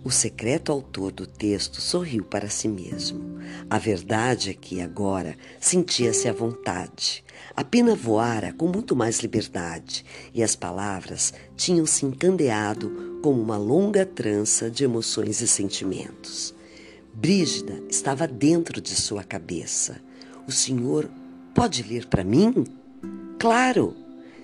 O secreto autor do texto sorriu para si mesmo. A verdade é que agora sentia-se à vontade. A pena voara com muito mais liberdade e as palavras tinham se encandeado como uma longa trança de emoções e sentimentos. Brígida estava dentro de sua cabeça. O senhor pode ler para mim? Claro!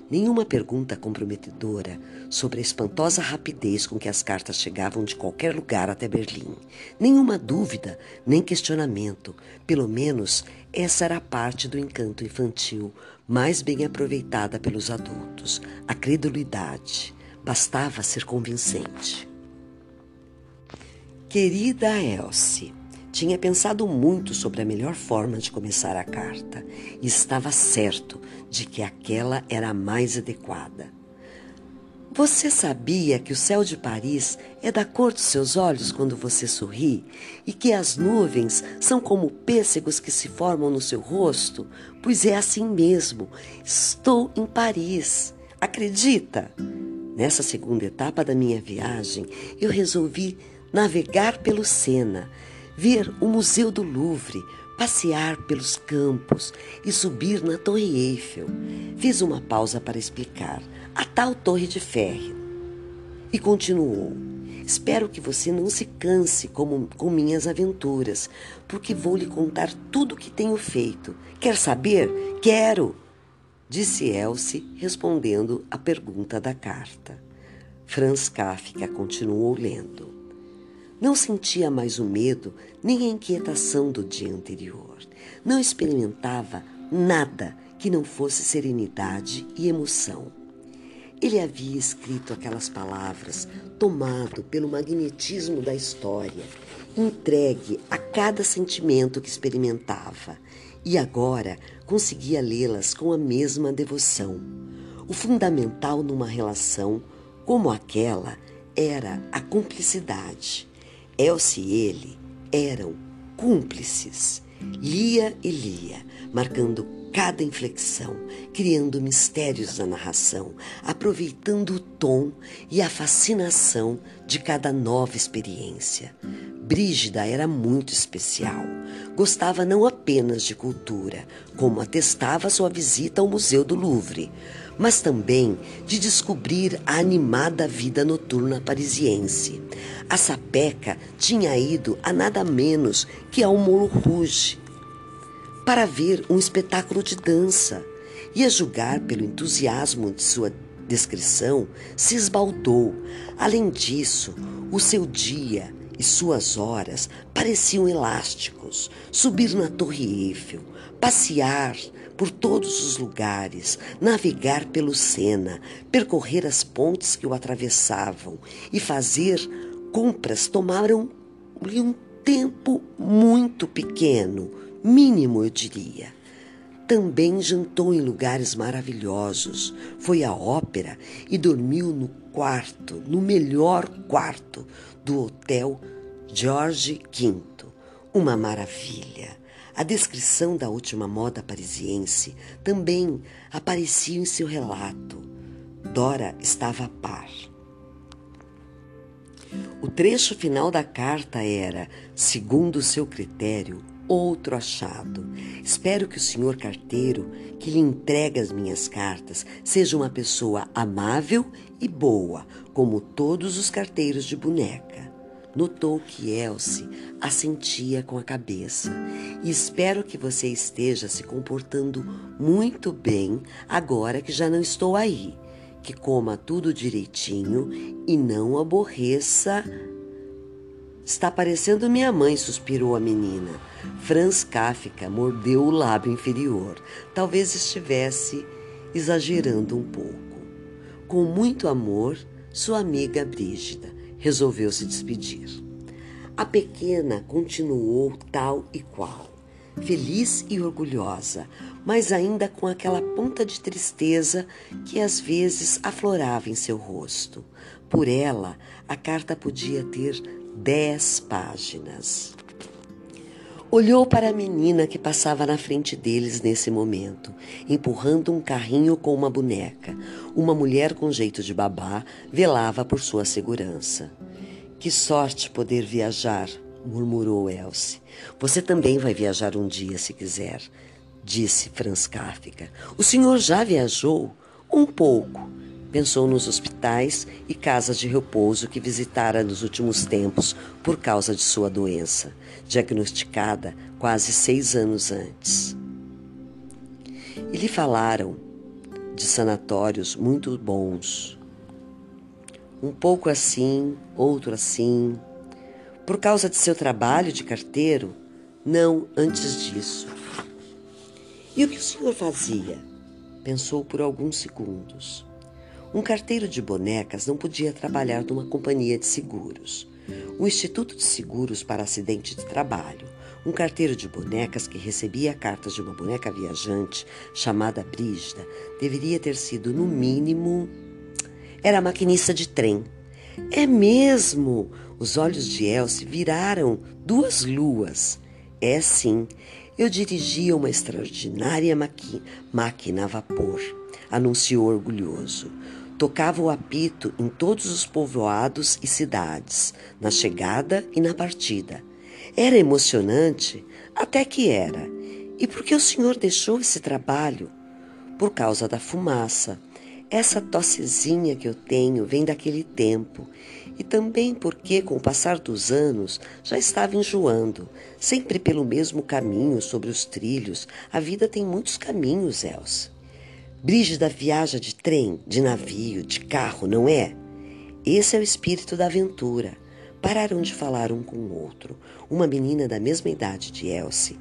Nenhuma pergunta comprometedora sobre a espantosa rapidez com que as cartas chegavam de qualquer lugar até Berlim. Nenhuma dúvida, nem questionamento. Pelo menos essa era a parte do encanto infantil mais bem aproveitada pelos adultos. A credulidade. Bastava ser convincente. Querida Elsie, tinha pensado muito sobre a melhor forma de começar a carta e estava certo de que aquela era a mais adequada. Você sabia que o céu de Paris é da cor dos seus olhos quando você sorri e que as nuvens são como pêssegos que se formam no seu rosto? Pois é assim mesmo. Estou em Paris. Acredita? Nessa segunda etapa da minha viagem, eu resolvi navegar pelo Sena, ver o Museu do Louvre, passear pelos campos e subir na Torre Eiffel. Fiz uma pausa para explicar a tal Torre de Ferro e continuou. Espero que você não se canse como, com minhas aventuras, porque vou lhe contar tudo o que tenho feito. Quer saber? Quero! Disse Elsie, respondendo à pergunta da carta. Franz Kafka continuou lendo. Não sentia mais o medo nem a inquietação do dia anterior. Não experimentava nada que não fosse serenidade e emoção. Ele havia escrito aquelas palavras, tomado pelo magnetismo da história, entregue a cada sentimento que experimentava, e agora conseguia lê-las com a mesma devoção. O fundamental numa relação como aquela era a cumplicidade Elsie e ele eram cúmplices. Lia e lia, marcando cada inflexão, criando mistérios na narração, aproveitando o tom e a fascinação de cada nova experiência. Brígida era muito especial. Gostava não apenas de cultura, como atestava sua visita ao Museu do Louvre. Mas também de descobrir a animada vida noturna parisiense. A sapeca tinha ido a nada menos que ao Moulin Rouge para ver um espetáculo de dança e, a julgar pelo entusiasmo de sua descrição, se esbaldou. Além disso, o seu dia e suas horas pareciam elásticos. Subir na Torre Eiffel, passear por todos os lugares, navegar pelo Sena, percorrer as pontes que o atravessavam e fazer compras tomaram-lhe um tempo muito pequeno, mínimo eu diria. Também jantou em lugares maravilhosos, foi à ópera e dormiu no quarto, no melhor quarto do Hotel George V. Uma maravilha. A descrição da última moda parisiense também aparecia em seu relato. Dora estava a par. O trecho final da carta era, segundo seu critério, outro achado. Espero que o senhor carteiro que lhe entrega as minhas cartas seja uma pessoa amável e boa, como todos os carteiros de boneca. Notou que Elsie assentia com a cabeça. E espero que você esteja se comportando muito bem agora que já não estou aí. Que coma tudo direitinho e não aborreça Está parecendo minha mãe, suspirou a menina. Franz Kafka mordeu o lábio inferior. Talvez estivesse exagerando um pouco. Com muito amor, sua amiga Brígida resolveu se despedir. A pequena continuou tal e qual, feliz e orgulhosa, mas ainda com aquela ponta de tristeza que às vezes aflorava em seu rosto. Por ela, a carta podia ter dez páginas. Olhou para a menina que passava na frente deles nesse momento, empurrando um carrinho com uma boneca. Uma mulher com jeito de babá velava por sua segurança. Que sorte poder viajar, murmurou Elsie. Você também vai viajar um dia, se quiser, disse Franz Kafka. O senhor já viajou? Um pouco. Pensou nos hospitais e casas de repouso que visitara nos últimos tempos por causa de sua doença, diagnosticada quase seis anos antes. E lhe falaram de sanatórios muito bons. Um pouco assim, outro assim. Por causa de seu trabalho de carteiro? Não antes disso. E o que o senhor fazia? Pensou por alguns segundos. Um carteiro de bonecas não podia trabalhar numa companhia de seguros. Um instituto de seguros para acidente de trabalho. Um carteiro de bonecas que recebia cartas de uma boneca viajante chamada Brígida deveria ter sido, no mínimo, era maquinista de trem. É mesmo! Os olhos de Elsie viraram duas luas. É sim, eu dirigia uma extraordinária máquina a vapor, anunciou orgulhoso. Tocava o apito em todos os povoados e cidades, na chegada e na partida. Era emocionante? Até que era. E por que o senhor deixou esse trabalho? Por causa da fumaça. Essa tossezinha que eu tenho vem daquele tempo. E também porque, com o passar dos anos, já estava enjoando, sempre pelo mesmo caminho sobre os trilhos. A vida tem muitos caminhos, Elsa. Brígida viaja de trem, de navio, de carro, não é? Esse é o espírito da aventura. Pararam de falar um com o outro. Uma menina da mesma idade de Elsie,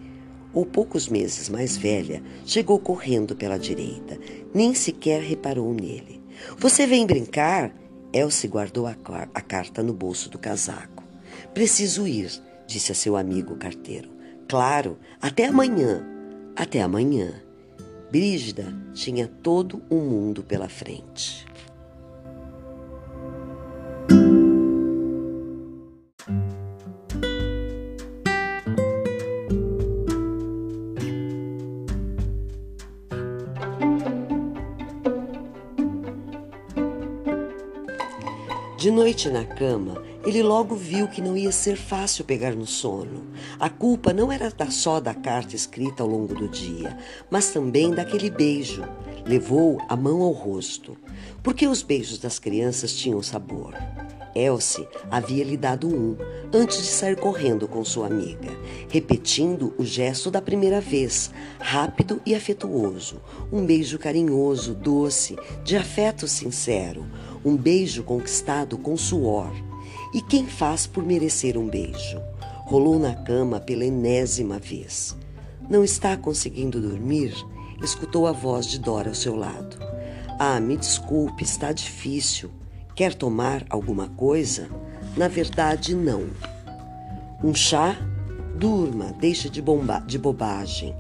ou poucos meses mais velha, chegou correndo pela direita. Nem sequer reparou nele. Você vem brincar? Elsie guardou a, a carta no bolso do casaco. Preciso ir, disse a seu amigo carteiro. Claro, até amanhã. Até amanhã. Brígida tinha todo um mundo pela frente. De noite na cama, ele logo viu que não ia ser fácil pegar no sono. A culpa não era só da carta escrita ao longo do dia, mas também daquele beijo. Levou a mão ao rosto. Porque os beijos das crianças tinham sabor. Elsie havia lhe dado um antes de sair correndo com sua amiga, repetindo o gesto da primeira vez, rápido e afetuoso. Um beijo carinhoso, doce, de afeto sincero. Um beijo conquistado com suor. E quem faz por merecer um beijo? Rolou na cama pela enésima vez. Não está conseguindo dormir? Escutou a voz de Dora ao seu lado. Ah, me desculpe, está difícil. Quer tomar alguma coisa? Na verdade, não. Um chá? Durma, deixa de, bomba de bobagem.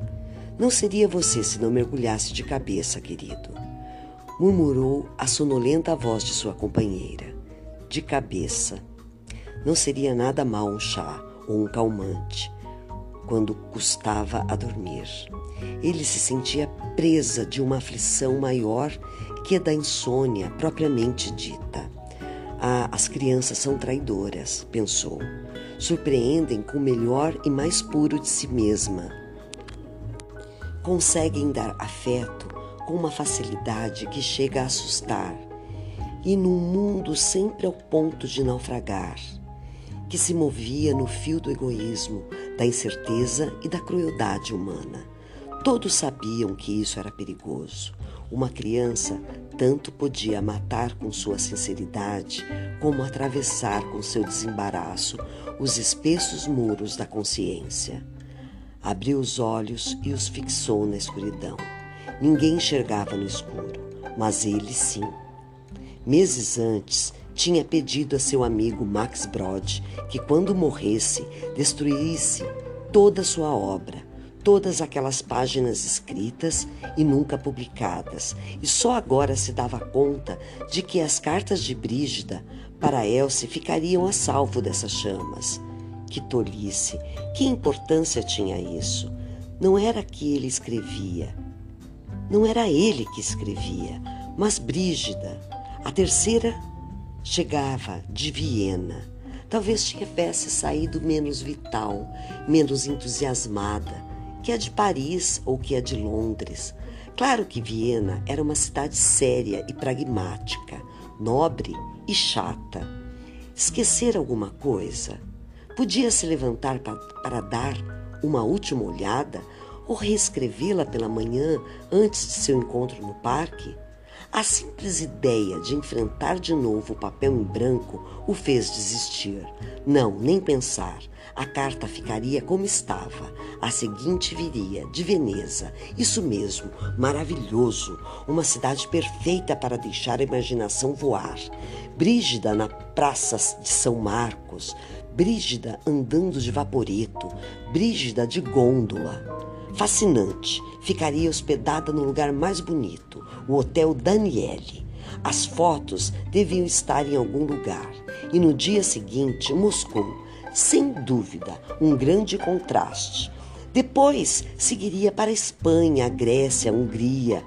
Não seria você se não mergulhasse de cabeça, querido. Murmurou a sonolenta voz de sua companheira. De cabeça. Não seria nada mal um chá ou um calmante quando custava a dormir. Ele se sentia presa de uma aflição maior que a da insônia propriamente dita. Ah, as crianças são traidoras, pensou. Surpreendem com o melhor e mais puro de si mesma. Conseguem dar afeto com uma facilidade que chega a assustar. E num mundo sempre ao ponto de naufragar, que se movia no fio do egoísmo, da incerteza e da crueldade humana. Todos sabiam que isso era perigoso. Uma criança tanto podia matar com sua sinceridade, como atravessar com seu desembaraço os espessos muros da consciência. Abriu os olhos e os fixou na escuridão. Ninguém enxergava no escuro, mas ele sim. Meses antes, tinha pedido a seu amigo Max Brod que, quando morresse, destruísse toda sua obra, todas aquelas páginas escritas e nunca publicadas, e só agora se dava conta de que as cartas de Brígida para Elsie ficariam a salvo dessas chamas. Que tolice! Que importância tinha isso? Não era que ele escrevia. Não era ele que escrevia, mas Brígida, a terceira chegava de Viena. Talvez tivesse saído menos vital, menos entusiasmada que a de Paris ou que a de Londres. Claro que Viena era uma cidade séria e pragmática, nobre e chata. Esquecer alguma coisa? Podia se levantar para, dar uma última olhada ou reescrevê-la pela manhã antes de seu encontro no parque? A simples ideia de enfrentar de novo o papel em branco o fez desistir. Não, nem pensar. A carta ficaria como estava. A seguinte viria, de Veneza. Isso mesmo, maravilhoso. Uma cidade perfeita para deixar a imaginação voar. Brígida na Praça de São Marcos. Brígida andando de vaporeto. Brígida de gôndola. Fascinante. Ficaria hospedada no lugar mais bonito, o Hotel Daniele. As fotos deviam estar em algum lugar. E no dia seguinte, Moscou. Sem dúvida, um grande contraste. Depois seguiria para a Espanha, a Grécia, a Hungria.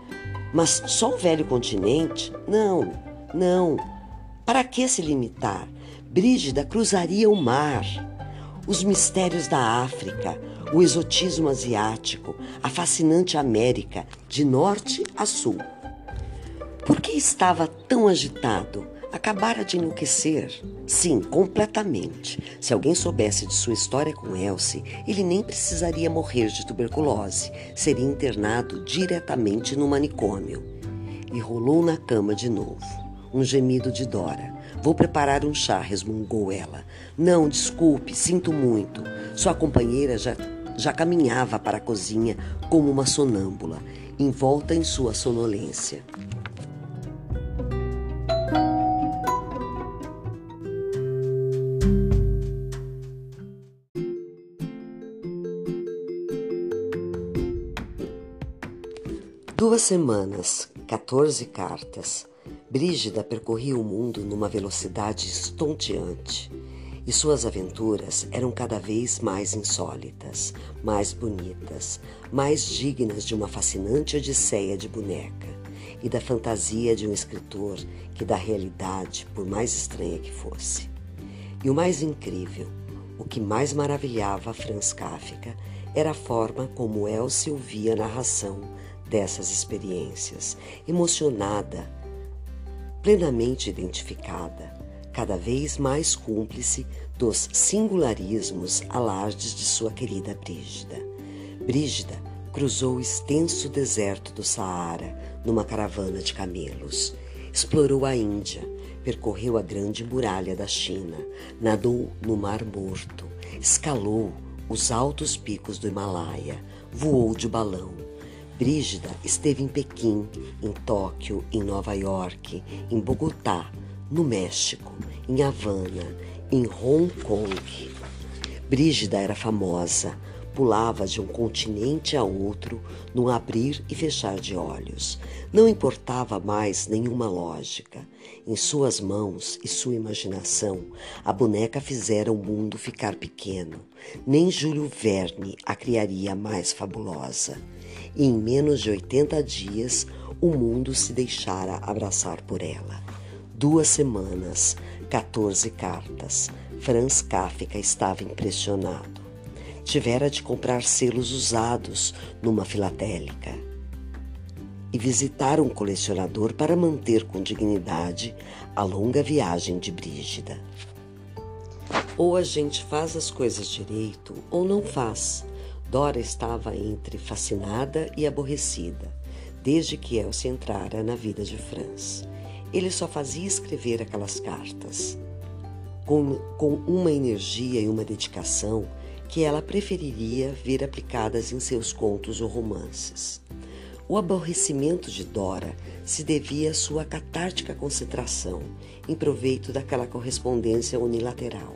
Mas só o velho continente? Não, não. Para que se limitar? Brígida cruzaria o mar. Os mistérios da África, o exotismo asiático, a fascinante América, de norte a sul. Por que estava tão agitado? Acabara de enlouquecer? Sim, completamente. Se alguém soubesse de sua história com Elsie, ele nem precisaria morrer de tuberculose. Seria internado diretamente no manicômio. E rolou na cama de novo. Um gemido de Dora. Vou preparar um chá, resmungou ela. Não, desculpe, sinto muito. Sua companheira já já caminhava para a cozinha como uma sonâmbula, envolta em sua sonolência. Duas semanas, 14 cartas. Brígida percorria o mundo numa velocidade estonteante e suas aventuras eram cada vez mais insólitas, mais bonitas, mais dignas de uma fascinante odisseia de boneca. e da fantasia de um escritor que da realidade, por mais estranha que fosse. E o mais incrível, o que mais maravilhava Franz Kafka era a forma como Elsie ouvia a narração dessas experiências, emocionada, plenamente identificada, cada vez mais cúmplice dos singularismos alardes de sua querida Brígida. Brígida cruzou o extenso deserto do Saara numa caravana de camelos. Explorou a Índia, percorreu a grande muralha da China, nadou no Mar Morto, escalou os altos picos do Himalaia, voou de balão. Brígida esteve em Pequim, em Tóquio, em Nova York, em Bogotá, no México, em Havana, em Hong Kong. Brígida era famosa, pulava de um continente a outro num abrir e fechar de olhos. Não importava mais nenhuma lógica. Em suas mãos e sua imaginação, a boneca fizera o mundo ficar pequeno. Nem Júlio Verne a criaria mais fabulosa. E em menos de 80 dias, o mundo se deixara abraçar por ela. Duas semanas, 14 cartas. Franz Kafka estava impressionado. Tivera de comprar selos usados numa filatélica e visitar um colecionador para manter com dignidade a longa viagem de Brígida. Ou a gente faz as coisas direito ou não faz. Dora estava entre fascinada e aborrecida, desde que Elsie entrara na vida de Franz. Ele só fazia escrever aquelas cartas com, com uma energia e uma dedicação que ela preferiria ver aplicadas em seus contos ou romances. O aborrecimento de Dora se devia à sua catártica concentração em proveito daquela correspondência unilateral.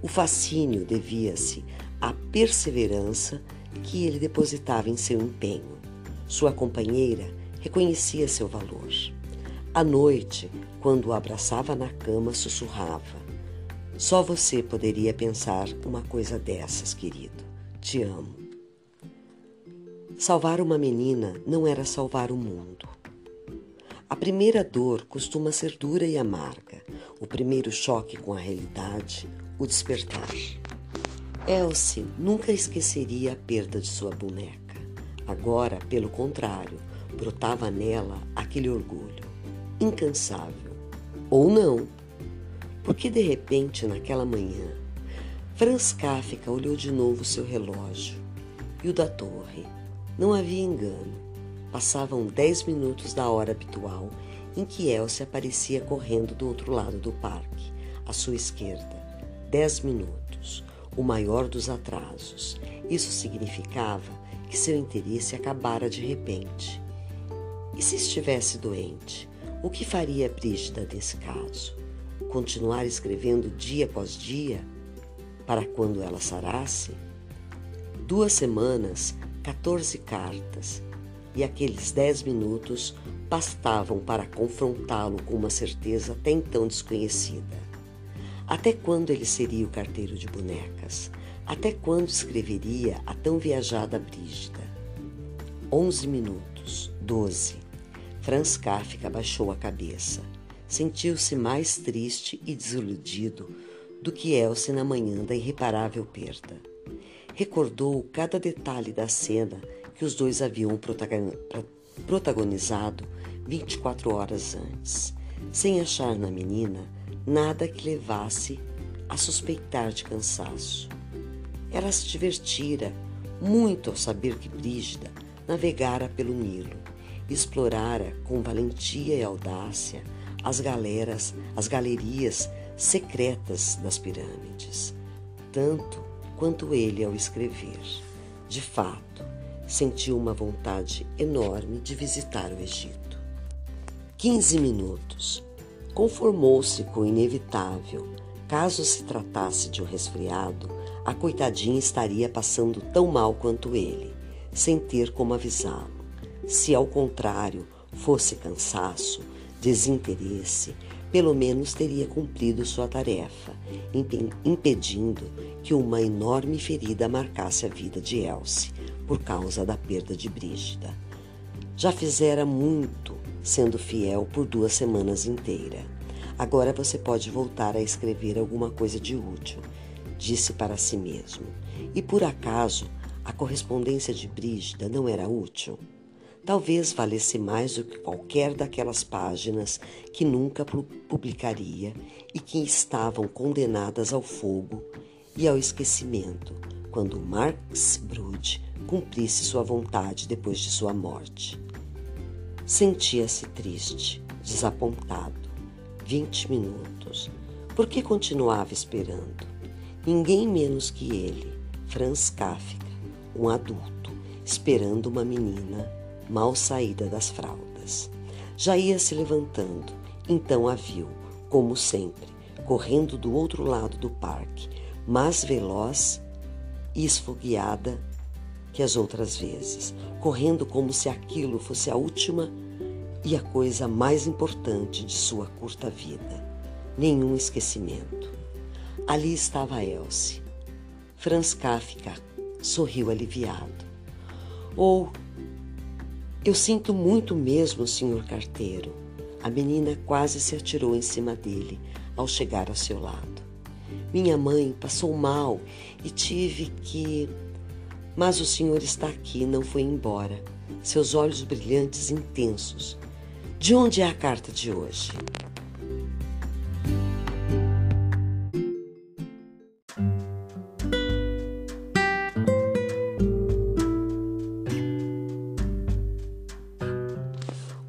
O fascínio devia-se à perseverança que ele depositava em seu empenho. Sua companheira reconhecia seu valor. À noite, quando o abraçava na cama, sussurrava: Só você poderia pensar uma coisa dessas, querido. Te amo. Salvar uma menina não era salvar o mundo. A primeira dor costuma ser dura e amarga, o primeiro choque com a realidade, o despertar. Elsie nunca esqueceria a perda de sua boneca. Agora, pelo contrário, brotava nela aquele orgulho incansável. Ou não, porque de repente, naquela manhã, Franz Kafka olhou de novo seu relógio e o da torre. Não havia engano. Passavam dez minutos da hora habitual em que Elsie aparecia correndo do outro lado do parque, à sua esquerda. Dez minutos, o maior dos atrasos. Isso significava que seu interesse acabara de repente. E se estivesse doente? O que faria Brígida nesse caso? Continuar escrevendo dia após dia? Para quando ela sarasse? Duas semanas, 14 cartas, e aqueles dez minutos bastavam para confrontá-lo com uma certeza até então desconhecida. Até quando ele seria o carteiro de bonecas? Até quando escreveria a tão viajada Brígida? Onze minutos, doze. Franz Kafka baixou a cabeça. Sentiu-se mais triste e desiludido do que Elsie na manhã da irreparável perda. Recordou cada detalhe da cena que os dois haviam protagonizado 24 horas antes, sem achar na menina nada que levasse a suspeitar de cansaço. Ela se divertira muito ao saber que Brígida navegara pelo Nilo explorara com valentia e audácia as galeras, as galerias secretas das pirâmides, tanto quanto ele ao escrever. De fato, sentiu uma vontade enorme de visitar o Egito. 15 minutos. Conformou-se com o inevitável. Caso se tratasse de um resfriado, a coitadinha estaria passando tão mal quanto ele, sem ter como avisá-lo. Se ao contrário fosse cansaço, desinteresse, pelo menos teria cumprido sua tarefa, impedindo que uma enorme ferida marcasse a vida de Elsie por causa da perda de Brígida. Já fizera muito sendo fiel por duas semanas inteiras. Agora você pode voltar a escrever alguma coisa de útil, disse para si mesmo. E por acaso a correspondência de Brígida não era útil? Talvez valesse mais do que qualquer daquelas páginas que nunca publicaria e que estavam condenadas ao fogo e ao esquecimento quando Marx Brud cumprisse sua vontade depois de sua morte. Sentia-se triste, desapontado. Vinte minutos. Por que continuava esperando? Ninguém menos que ele, Franz Kafka, um adulto, esperando uma menina mal saída das fraldas. Já ia se levantando, então a viu, como sempre, correndo do outro lado do parque, mais veloz e esfogueada que as outras vezes, correndo como se aquilo fosse a última e a coisa mais importante de sua curta vida. Nenhum esquecimento. Ali estava Elsie. Franz Kafka sorriu aliviado. Ou, eu sinto muito mesmo, senhor carteiro. A menina quase se atirou em cima dele ao chegar ao seu lado. Minha mãe passou mal e tive que mas o Senhor está aqui, não foi embora. Seus olhos brilhantes intensos. De onde é a carta de hoje?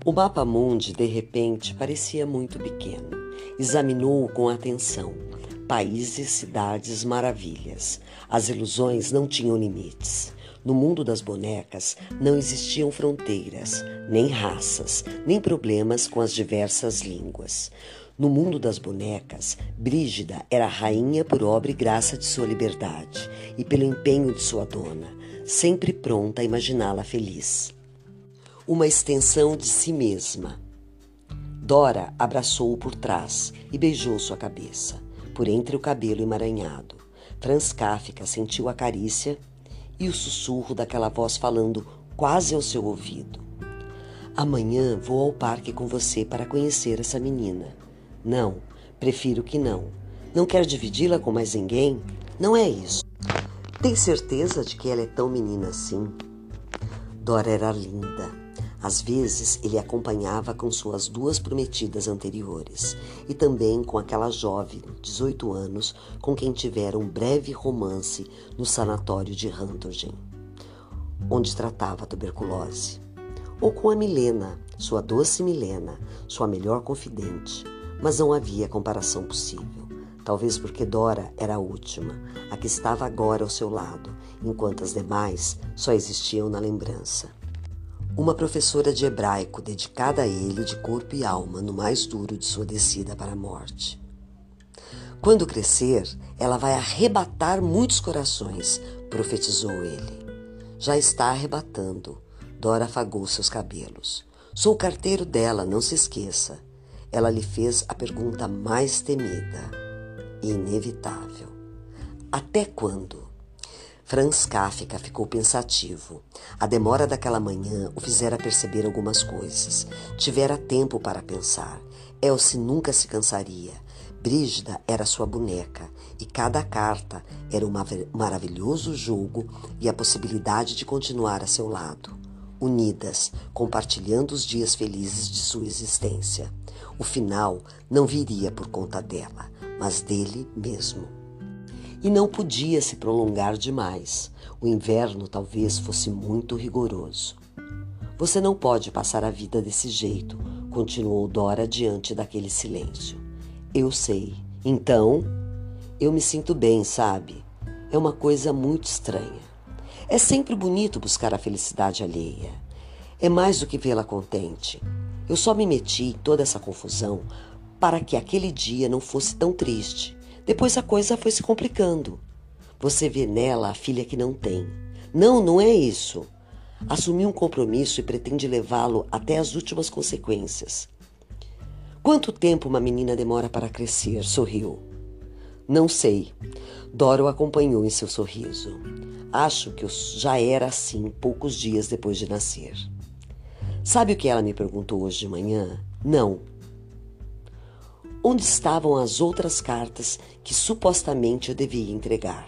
O mapa mundi, de repente, parecia muito pequeno. Examinou-o com atenção países, cidades, maravilhas. As ilusões não tinham limites. No mundo das bonecas não existiam fronteiras, nem raças, nem problemas com as diversas línguas. No mundo das bonecas, Brígida era rainha por obra e graça de sua liberdade e pelo empenho de sua dona, sempre pronta a imaginá-la feliz. Uma extensão de si mesma. Dora abraçou-o por trás e beijou sua cabeça por entre o cabelo emaranhado. Franz Kafka sentiu a carícia e o sussurro daquela voz falando quase ao seu ouvido. Amanhã vou ao parque com você para conhecer essa menina. Não, prefiro que não. Não quer dividi-la com mais ninguém? Não é isso. Tem certeza de que ela é tão menina assim? Dora era linda às vezes, ele acompanhava com suas duas prometidas anteriores e também com aquela jovem, 18 anos, com quem tivera um breve romance no sanatório de Rantogen, onde tratava tuberculose. Ou com a Milena, sua doce Milena, sua melhor confidente, mas não havia comparação possível. Talvez porque Dora era a última, a que estava agora ao seu lado, enquanto as demais só existiam na lembrança uma professora de hebraico dedicada a ele de corpo e alma no mais duro de sua descida para a morte. Quando crescer, ela vai arrebatar muitos corações, profetizou ele. Já está arrebatando. Dora afagou seus cabelos. Sou carteiro dela, não se esqueça. Ela lhe fez a pergunta mais temida e inevitável: Até quando? Franz Kafka ficou pensativo. A demora daquela manhã o fizera perceber algumas coisas. Tivera tempo para pensar. Elsie nunca se cansaria. Brígida era sua boneca e cada carta era um maravilhoso jogo e a possibilidade de continuar a seu lado, unidas, compartilhando os dias felizes de sua existência. O final não viria por conta dela, mas dele mesmo e não podia se prolongar demais. O inverno talvez fosse muito rigoroso. Você não pode passar a vida desse jeito, continuou Dora diante daquele silêncio. Eu sei. Então, eu me sinto bem, sabe? É uma coisa muito estranha. É sempre bonito buscar a felicidade alheia. É mais do que vê-la contente. Eu só me meti em toda essa confusão para que aquele dia não fosse tão triste depois a coisa foi se complicando. Você vê nela a filha que não tem. Não, não é isso. Assumiu um compromisso e pretende levá-lo até as últimas consequências. Quanto tempo uma menina demora para crescer? Sorriu. Não sei. Doro acompanhou em seu sorriso. Acho que já era assim poucos dias depois de nascer. Sabe o que ela me perguntou hoje de manhã? Não. Onde estavam as outras cartas que supostamente eu devia entregar?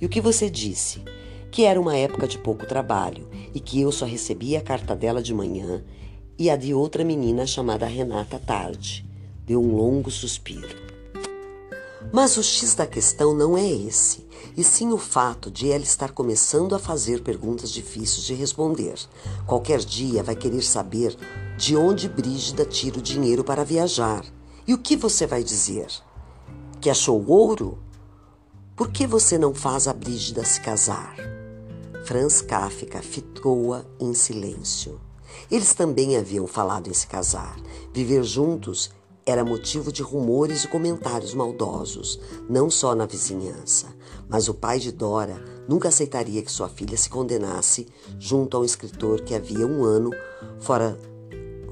E o que você disse? Que era uma época de pouco trabalho e que eu só recebia a carta dela de manhã e a de outra menina chamada Renata tarde. Deu um longo suspiro. Mas o X da questão não é esse, e sim o fato de ela estar começando a fazer perguntas difíceis de responder. Qualquer dia vai querer saber de onde Brígida tira o dinheiro para viajar. E o que você vai dizer? Que achou ouro? Por que você não faz a Brígida se casar? Franz Kafka ficou-a em silêncio. Eles também haviam falado em se casar. Viver juntos era motivo de rumores e comentários maldosos, não só na vizinhança. Mas o pai de Dora nunca aceitaria que sua filha se condenasse junto a um escritor que havia um ano fora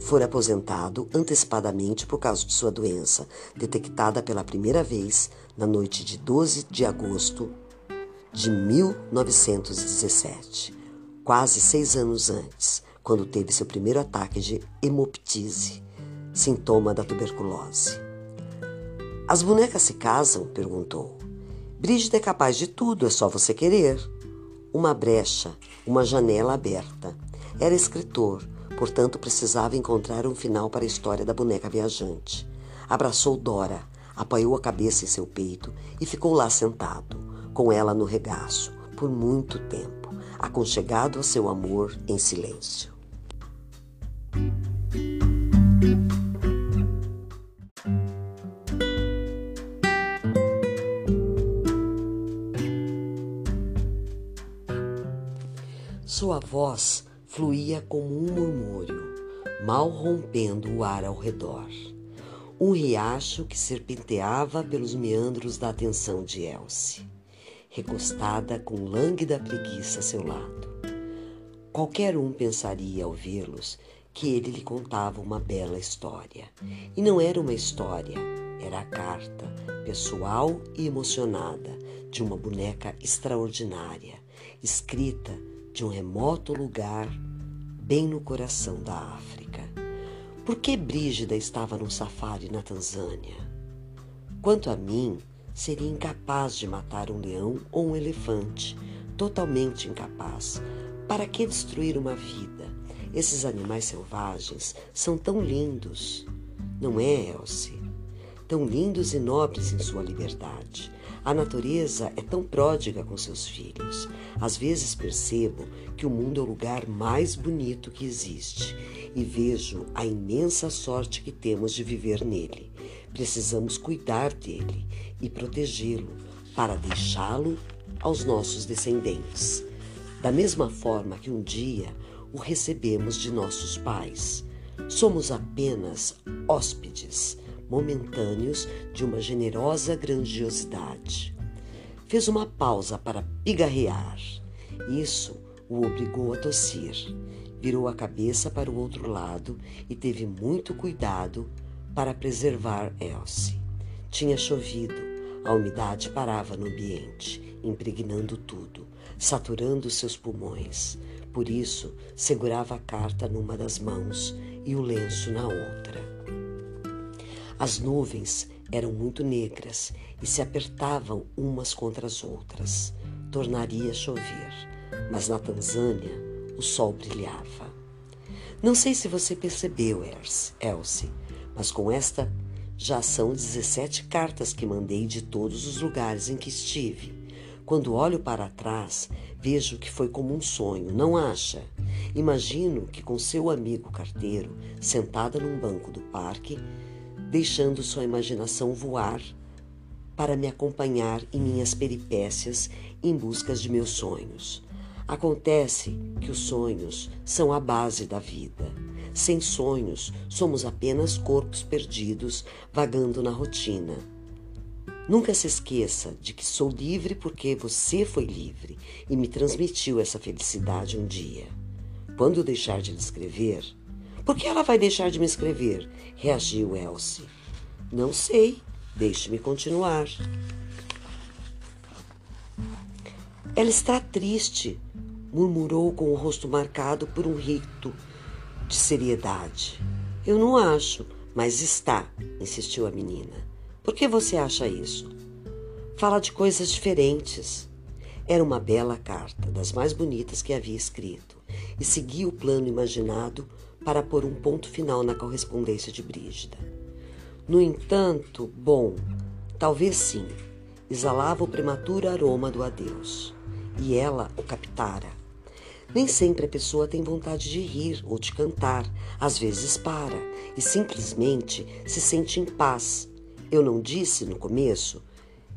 fora aposentado antecipadamente por causa de sua doença, detectada pela primeira vez na noite de 12 de agosto de 1917, quase seis anos antes, quando teve seu primeiro ataque de hemoptise sintoma da tuberculose. As bonecas se casam? perguntou. Brígida é capaz de tudo, é só você querer. Uma brecha, uma janela aberta. Era escritor, portanto precisava encontrar um final para a história da boneca viajante. Abraçou Dora, apoiou a cabeça em seu peito e ficou lá sentado, com ela no regaço, por muito tempo, aconchegado a seu amor em silêncio. Sua voz fluía como um murmúrio, mal rompendo o ar ao redor. Um riacho que serpenteava pelos meandros da atenção de Elsie, recostada com lânguida preguiça a seu lado. Qualquer um pensaria ao vê-los que ele lhe contava uma bela história. E não era uma história, era a carta, pessoal e emocionada, de uma boneca extraordinária, escrita de um remoto lugar bem no coração da África. Por que Brígida estava num safari na Tanzânia? Quanto a mim, seria incapaz de matar um leão ou um elefante, totalmente incapaz. Para que destruir uma vida? Esses animais selvagens são tão lindos, não é, Elsie? Tão lindos e nobres em sua liberdade. A natureza é tão pródiga com seus filhos. Às vezes percebo que o mundo é o lugar mais bonito que existe e vejo a imensa sorte que temos de viver nele. Precisamos cuidar dele e protegê-lo para deixá-lo aos nossos descendentes. Da mesma forma que um dia o recebemos de nossos pais. Somos apenas hóspedes momentâneos de uma generosa grandiosidade. Fez uma pausa para pigarrear. Isso o obrigou a tossir. Virou a cabeça para o outro lado e teve muito cuidado para preservar Elsie. Tinha chovido, a umidade parava no ambiente, impregnando tudo, saturando seus pulmões. Por isso, segurava a carta numa das mãos e o lenço na outra. As nuvens eram muito negras e se apertavam umas contra as outras. Tornaria a chover, mas na Tanzânia o sol brilhava. Não sei se você percebeu, Elsie, mas com esta já são 17 cartas que mandei de todos os lugares em que estive. Quando olho para trás, vejo que foi como um sonho, não acha? Imagino que com seu amigo carteiro, sentada num banco do parque, deixando sua imaginação voar para me acompanhar em minhas peripécias em busca de meus sonhos. Acontece que os sonhos são a base da vida. Sem sonhos, somos apenas corpos perdidos vagando na rotina. Nunca se esqueça de que sou livre porque você foi livre e me transmitiu essa felicidade um dia. Quando eu deixar de lhe escrever, por que ela vai deixar de me escrever? Reagiu Elsie. Não sei. Deixe-me continuar. Ela está triste, murmurou com o rosto marcado por um rito de seriedade. Eu não acho, mas está, insistiu a menina. Por que você acha isso? Fala de coisas diferentes. Era uma bela carta, das mais bonitas que havia escrito, e seguia o plano imaginado para pôr um ponto final na correspondência de Brígida. No entanto, bom, talvez sim, exalava o prematuro aroma do adeus, e ela o captara. Nem sempre a pessoa tem vontade de rir ou de cantar, às vezes para e simplesmente se sente em paz. Eu não disse no começo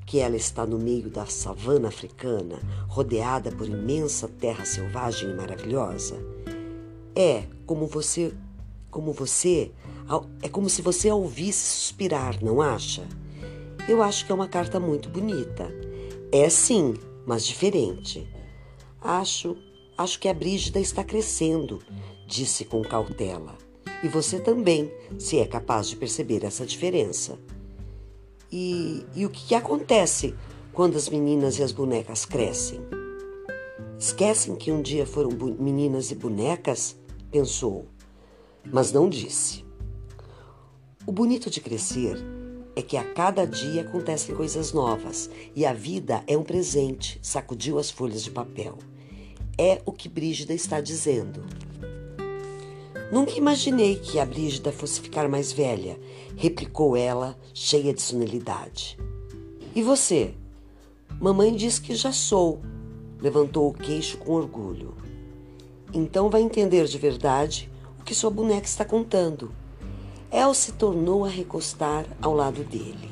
que ela está no meio da savana africana, rodeada por imensa terra selvagem e maravilhosa? É como você, como você, é como se você a ouvisse suspirar, não acha? Eu acho que é uma carta muito bonita. É sim, mas diferente. Acho, acho que a Brígida está crescendo, disse com cautela. E você também, se é capaz de perceber essa diferença. E, e o que acontece quando as meninas e as bonecas crescem? Esquecem que um dia foram meninas e bonecas? Pensou, mas não disse. O bonito de crescer é que a cada dia acontecem coisas novas e a vida é um presente, sacudiu as folhas de papel. É o que Brígida está dizendo. Nunca imaginei que a Brígida fosse ficar mais velha, replicou ela, cheia de sonilidade. E você? Mamãe diz que já sou, levantou o queixo com orgulho. Então vai entender de verdade o que sua boneca está contando. El se tornou a recostar ao lado dele.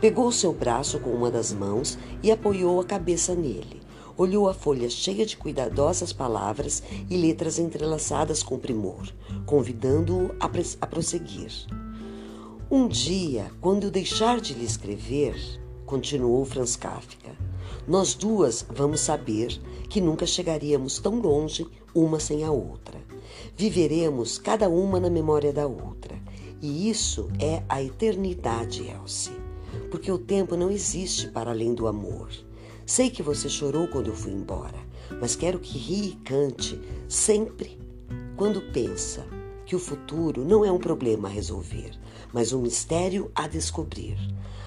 Pegou seu braço com uma das mãos e apoiou a cabeça nele. Olhou a folha cheia de cuidadosas palavras e letras entrelaçadas com primor, convidando-o a, a prosseguir. Um dia, quando eu deixar de lhe escrever, continuou Franz Kafka, nós duas vamos saber que nunca chegaríamos tão longe uma sem a outra. Viveremos cada uma na memória da outra. E isso é a eternidade, Elsie. Porque o tempo não existe para além do amor. Sei que você chorou quando eu fui embora, mas quero que rie e cante sempre quando pensa que o futuro não é um problema a resolver, mas um mistério a descobrir.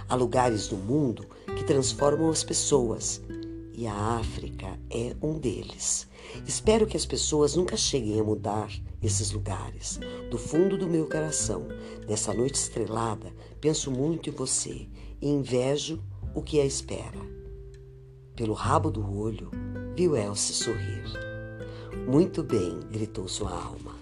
Há lugares no mundo que transformam as pessoas e a África é um deles. Espero que as pessoas nunca cheguem a mudar esses lugares. Do fundo do meu coração, nessa noite estrelada, penso muito em você e invejo o que a espera. Pelo rabo do olho, viu Elsie sorrir. Muito bem, gritou sua alma.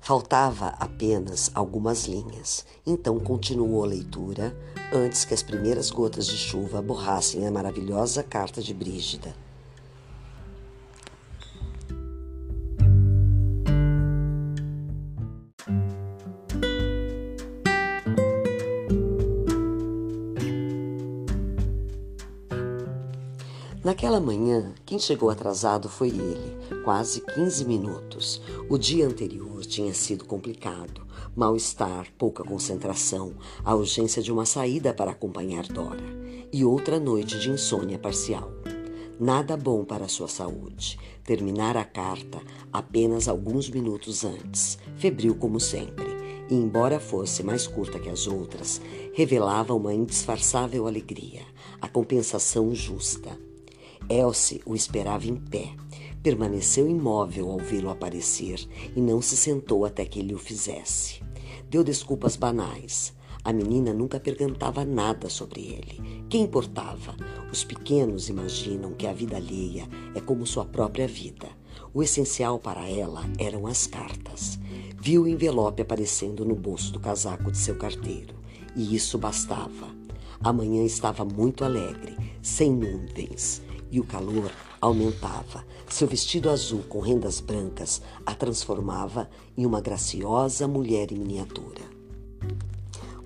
Faltava apenas algumas linhas, então continuou a leitura antes que as primeiras gotas de chuva borrassem a maravilhosa carta de Brígida. Naquela manhã, quem chegou atrasado foi ele, quase 15 minutos. O dia anterior tinha sido complicado. Mal-estar, pouca concentração, a urgência de uma saída para acompanhar Dora e outra noite de insônia parcial. Nada bom para sua saúde. Terminar a carta apenas alguns minutos antes, febril como sempre, e embora fosse mais curta que as outras, revelava uma indisfarçável alegria, a compensação justa Elsie o esperava em pé. Permaneceu imóvel ao vê-lo aparecer e não se sentou até que ele o fizesse. Deu desculpas banais. A menina nunca perguntava nada sobre ele. Quem importava? Os pequenos imaginam que a vida alheia é como sua própria vida. O essencial para ela eram as cartas. Viu o envelope aparecendo no bolso do casaco de seu carteiro. E isso bastava. A manhã estava muito alegre, sem nuvens e o calor aumentava. Seu vestido azul com rendas brancas a transformava em uma graciosa mulher em miniatura.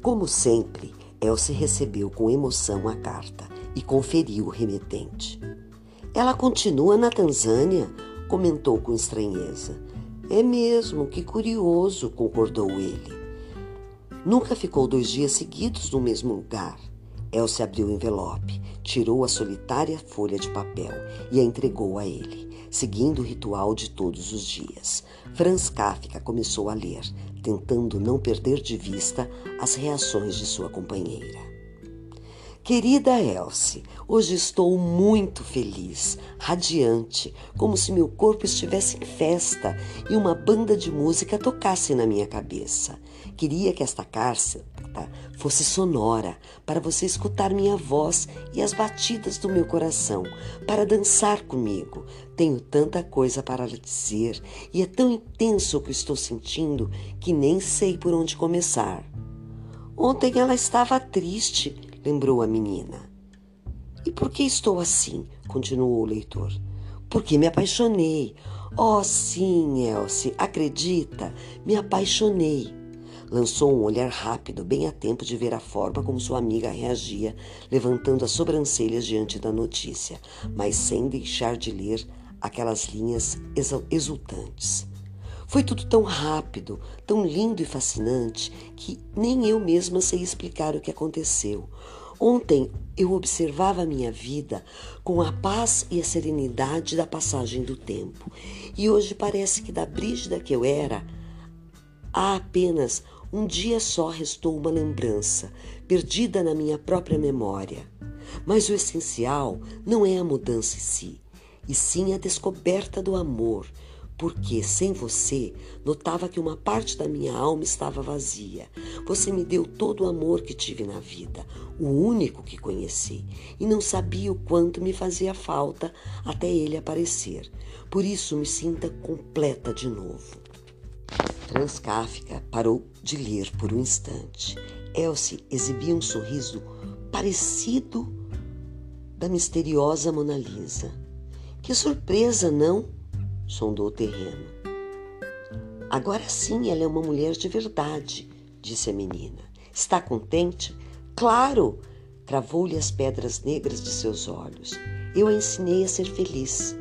Como sempre, Elsie recebeu com emoção a carta e conferiu o remetente. Ela continua na Tanzânia? comentou com estranheza. É mesmo, que curioso, concordou ele. Nunca ficou dois dias seguidos no mesmo lugar. Elsie abriu o envelope, tirou a solitária folha de papel e a entregou a ele. seguindo o ritual de todos os dias. Franz Kafka começou a ler, tentando não perder de vista as reações de sua companheira. Querida Elsie, hoje estou muito feliz, radiante, como se meu corpo estivesse em festa e uma banda de música tocasse na minha cabeça. Queria que esta carta fosse sonora, para você escutar minha voz e as batidas do meu coração, para dançar comigo. Tenho tanta coisa para lhe dizer e é tão intenso o que estou sentindo que nem sei por onde começar. Ontem ela estava triste lembrou a menina. E por que estou assim? continuou o leitor. Porque me apaixonei. Oh, sim, Elsie, acredita, me apaixonei. Lançou um olhar rápido, bem a tempo de ver a forma como sua amiga reagia, levantando as sobrancelhas diante da notícia, mas sem deixar de ler aquelas linhas exultantes. Foi tudo tão rápido, tão lindo e fascinante, que nem eu mesma sei explicar o que aconteceu. Ontem eu observava a minha vida com a paz e a serenidade da passagem do tempo, e hoje parece que da Brígida que eu era, há apenas um dia só restou uma lembrança, perdida na minha própria memória. Mas o essencial não é a mudança em si, e sim a descoberta do amor porque sem você notava que uma parte da minha alma estava vazia. Você me deu todo o amor que tive na vida, o único que conheci, e não sabia o quanto me fazia falta até ele aparecer. Por isso me sinta completa de novo. Franz parou de ler por um instante. Elsie exibia um sorriso parecido da misteriosa Mona Lisa. Que surpresa, não? sondou o terreno. Agora sim ela é uma mulher de verdade, disse a menina. Está contente? Claro! Cravou-lhe as pedras negras de seus olhos. Eu a ensinei a ser feliz.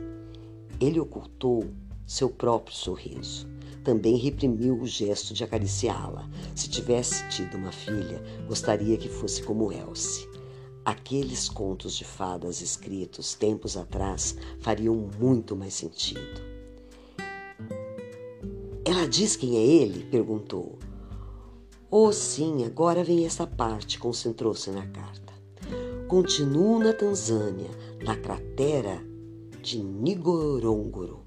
Ele ocultou seu próprio sorriso. Também reprimiu o gesto de acariciá-la. Se tivesse tido uma filha, gostaria que fosse como Elsie. Aqueles contos de fadas escritos tempos atrás fariam muito mais sentido. Ela diz quem é ele? perguntou. Oh, sim, agora vem essa parte, concentrou-se na carta. Continuo na Tanzânia, na cratera de Ngorongoro,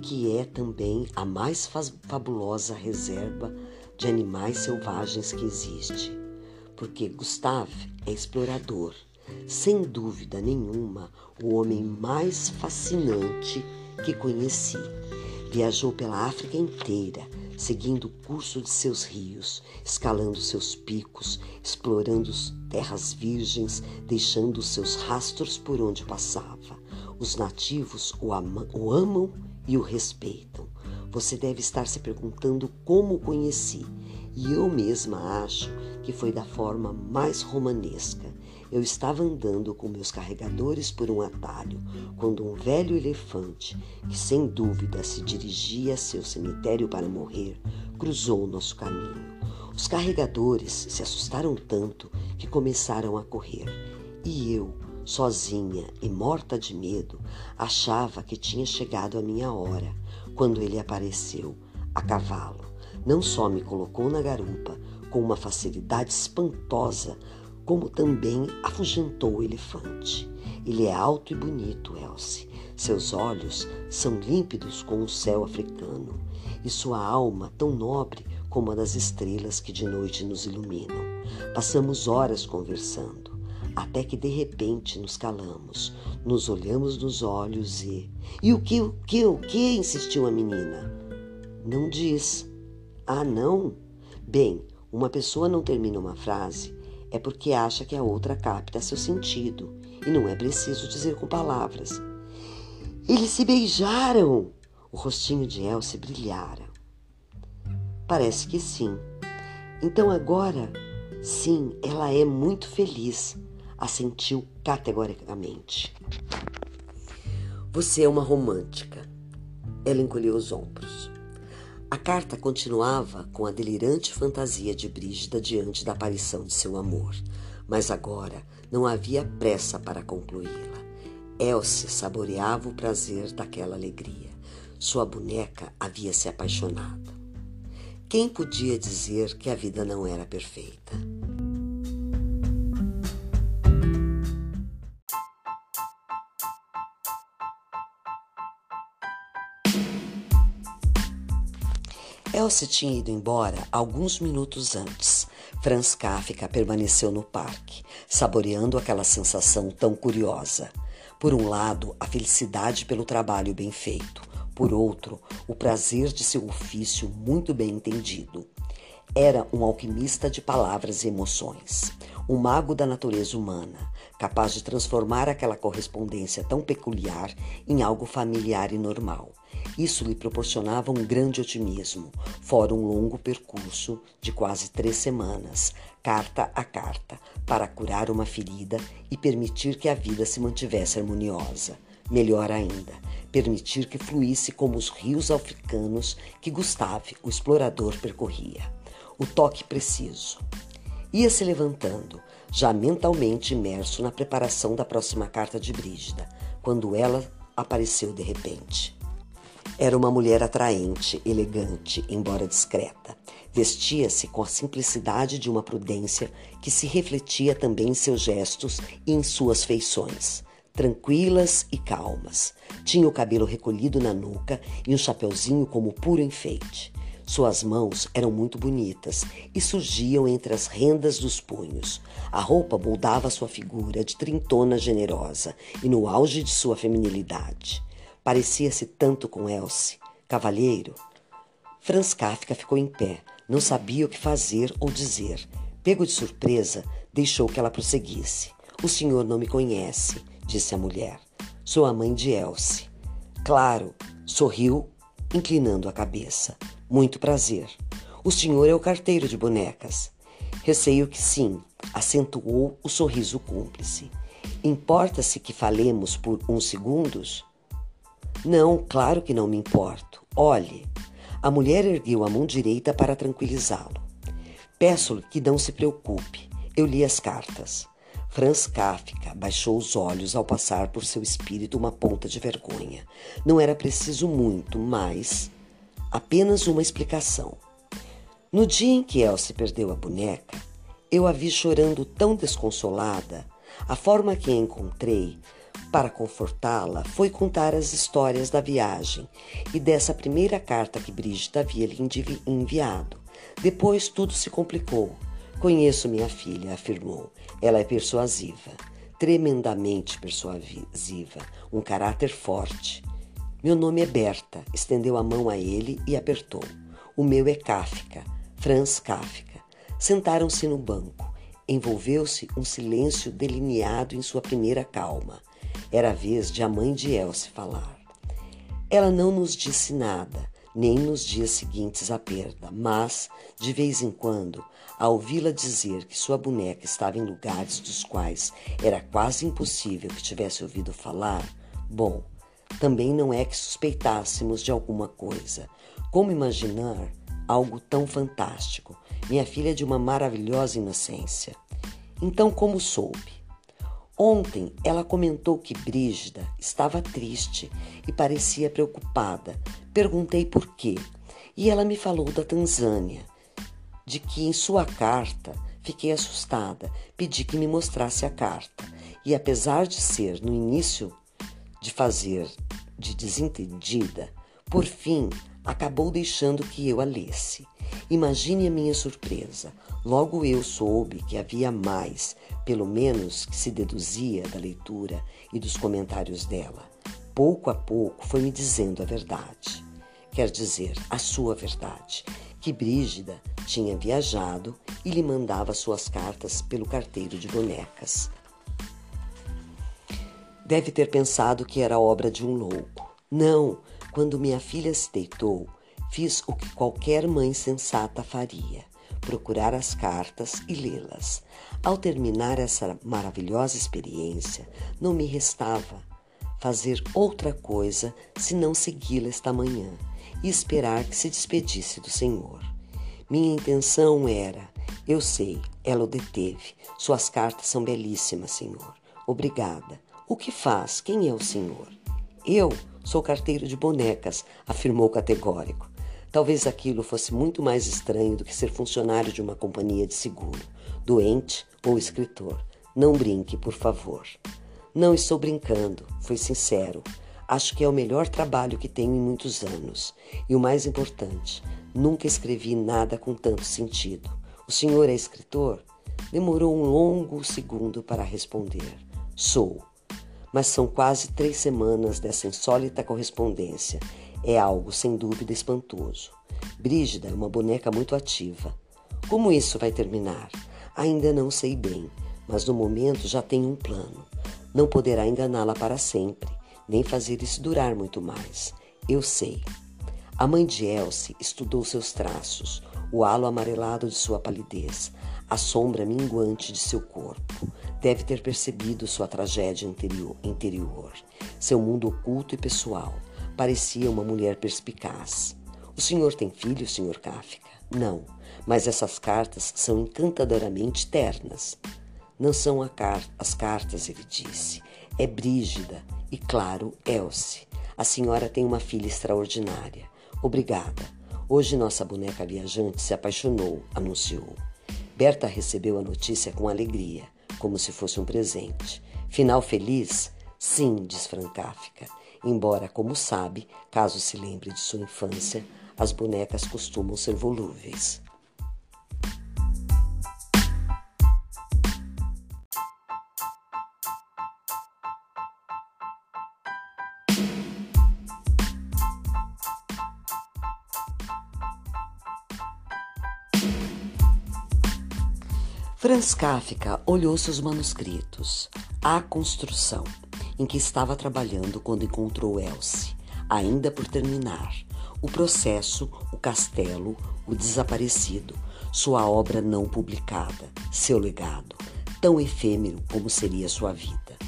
que é também a mais fabulosa reserva de animais selvagens que existe, porque Gustav é explorador, sem dúvida nenhuma, o homem mais fascinante que conheci. Viajou pela África inteira, seguindo o curso de seus rios, escalando seus picos, explorando terras virgens, deixando seus rastros por onde passava. Os nativos o, ama, o amam e o respeitam. Você deve estar se perguntando como o conheci, e eu mesma acho que foi da forma mais romanesca eu estava andando com meus carregadores por um atalho quando um velho elefante, que sem dúvida se dirigia a seu cemitério para morrer, cruzou o nosso caminho. Os carregadores se assustaram tanto que começaram a correr. E eu, sozinha e morta de medo, achava que tinha chegado a minha hora quando ele apareceu, a cavalo. Não só me colocou na garupa com uma facilidade espantosa, como também afugentou o elefante. Ele é alto e bonito, Elsie. Seus olhos são límpidos como o céu africano, e sua alma tão nobre como a das estrelas que de noite nos iluminam. Passamos horas conversando, até que de repente nos calamos, nos olhamos nos olhos e. E o que, o que, o que? insistiu a menina. Não diz. Ah, não? Bem, uma pessoa não termina uma frase é porque acha que a outra capta seu sentido e não é preciso dizer com palavras. Eles se beijaram! O rostinho de Elsie brilhara. Parece que sim. Então agora, sim, ela é muito feliz, assentiu categoricamente. Você é uma romântica. Ela encolheu os ombros. A carta continuava com a delirante fantasia de Brígida diante da aparição de seu amor, mas agora não havia pressa para concluí-la. Elsie saboreava o prazer daquela alegria. Sua boneca havia se apaixonado. Quem podia dizer que a vida não era perfeita? Elsie tinha ido embora alguns minutos antes. Franz Kafka permaneceu no parque, saboreando aquela sensação tão curiosa. Por um lado, a felicidade pelo trabalho bem feito, por outro, o prazer de seu ofício muito bem entendido. Era um alquimista de palavras e emoções, um mago da natureza humana, capaz de transformar aquela correspondência tão peculiar em algo familiar e normal. Isso lhe proporcionava um grande otimismo, fora um longo percurso de quase três semanas, carta a carta, para curar uma ferida e permitir que a vida se mantivesse harmoniosa. Melhor ainda, permitir que fluísse como os rios africanos que Gustave, o explorador, percorria. O toque preciso. Ia se levantando, já mentalmente imerso na preparação da próxima carta de Brígida, quando ela apareceu de repente. Era uma mulher atraente, elegante, embora discreta. Vestia-se com a simplicidade de uma prudência que se refletia também em seus gestos e em suas feições. Tranquilas e calmas. Tinha o cabelo recolhido na nuca e um chapeuzinho como puro enfeite. Suas mãos eram muito bonitas e surgiam entre as rendas dos punhos. A roupa moldava sua figura de trintona generosa e no auge de sua feminilidade. Parecia-se tanto com Elsie. Cavalheiro? Franz Kafka ficou em pé. Não sabia o que fazer ou dizer. Pego de surpresa, deixou que ela prosseguisse. O senhor não me conhece, disse a mulher. Sou a mãe de Elsie. Claro, sorriu, inclinando a cabeça. Muito prazer. O senhor é o carteiro de bonecas. Receio que sim, acentuou o sorriso cúmplice. Importa-se que falemos por uns segundos? Não, claro que não me importo. Olhe. A mulher ergueu a mão direita para tranquilizá-lo. Peço-lhe que não se preocupe. Eu li as cartas. Franz Kafka baixou os olhos ao passar por seu espírito uma ponta de vergonha. Não era preciso muito, mas apenas uma explicação. No dia em que Elsie perdeu a boneca, eu a vi chorando tão desconsolada. A forma que encontrei para confortá-la, foi contar as histórias da viagem e dessa primeira carta que Brígida havia lhe enviado. Depois tudo se complicou. Conheço minha filha, afirmou. Ela é persuasiva, tremendamente persuasiva, um caráter forte. Meu nome é Berta, estendeu a mão a ele e apertou. O meu é Kafka, Franz Kafka. Sentaram-se no banco. Envolveu-se um silêncio delineado em sua primeira calma. Era a vez de a mãe de Elsie falar. Ela não nos disse nada, nem nos dias seguintes à perda, mas, de vez em quando, ao ouvi-la dizer que sua boneca estava em lugares dos quais era quase impossível que tivesse ouvido falar, bom, também não é que suspeitássemos de alguma coisa. Como imaginar algo tão fantástico? Minha filha é de uma maravilhosa inocência. Então, como soube? Ontem ela comentou que Brígida estava triste e parecia preocupada. Perguntei por quê e ela me falou da Tanzânia, de que em sua carta fiquei assustada, pedi que me mostrasse a carta e apesar de ser no início de fazer de desentendida, por fim acabou deixando que eu a lesse. Imagine a minha surpresa. Logo eu soube que havia mais, pelo menos que se deduzia da leitura e dos comentários dela. Pouco a pouco foi me dizendo a verdade. Quer dizer, a sua verdade, que Brígida tinha viajado e lhe mandava suas cartas pelo carteiro de bonecas. Deve ter pensado que era obra de um louco. Não, quando minha filha se deitou, Fiz o que qualquer mãe sensata faria: procurar as cartas e lê-las. Ao terminar essa maravilhosa experiência, não me restava fazer outra coisa senão segui-la esta manhã e esperar que se despedisse do Senhor. Minha intenção era, eu sei, ela o deteve. Suas cartas são belíssimas, Senhor. Obrigada, O que faz? Quem é o senhor? Eu sou carteiro de bonecas, afirmou categórico. Talvez aquilo fosse muito mais estranho do que ser funcionário de uma companhia de seguro, doente ou escritor. Não brinque, por favor. Não estou brincando, foi sincero. Acho que é o melhor trabalho que tenho em muitos anos. E o mais importante, nunca escrevi nada com tanto sentido. O senhor é escritor? Demorou um longo segundo para responder. Sou. Mas são quase três semanas dessa insólita correspondência. É algo sem dúvida espantoso. Brígida é uma boneca muito ativa. Como isso vai terminar? Ainda não sei bem, mas no momento já tenho um plano. Não poderá enganá-la para sempre nem fazer isso durar muito mais. Eu sei. A mãe de Elsie estudou seus traços, o halo amarelado de sua palidez, a sombra minguante de seu corpo. Deve ter percebido sua tragédia interior, interior, seu mundo oculto e pessoal. Parecia uma mulher perspicaz. O senhor tem filho, senhor Kafka? Não, mas essas cartas são encantadoramente ternas. Não são car as cartas, ele disse. É Brígida e, claro, Elsie. A senhora tem uma filha extraordinária. Obrigada. Hoje nossa boneca viajante se apaixonou, anunciou. Berta recebeu a notícia com alegria, como se fosse um presente. Final feliz? Sim, diz Francáfica. Embora, como sabe, caso se lembre de sua infância, as bonecas costumam ser volúveis. Franz Kafka olhou seus manuscritos. A construção, em que estava trabalhando quando encontrou Elsie, ainda por terminar. O processo, o castelo, o desaparecido, sua obra não publicada, seu legado, tão efêmero como seria sua vida.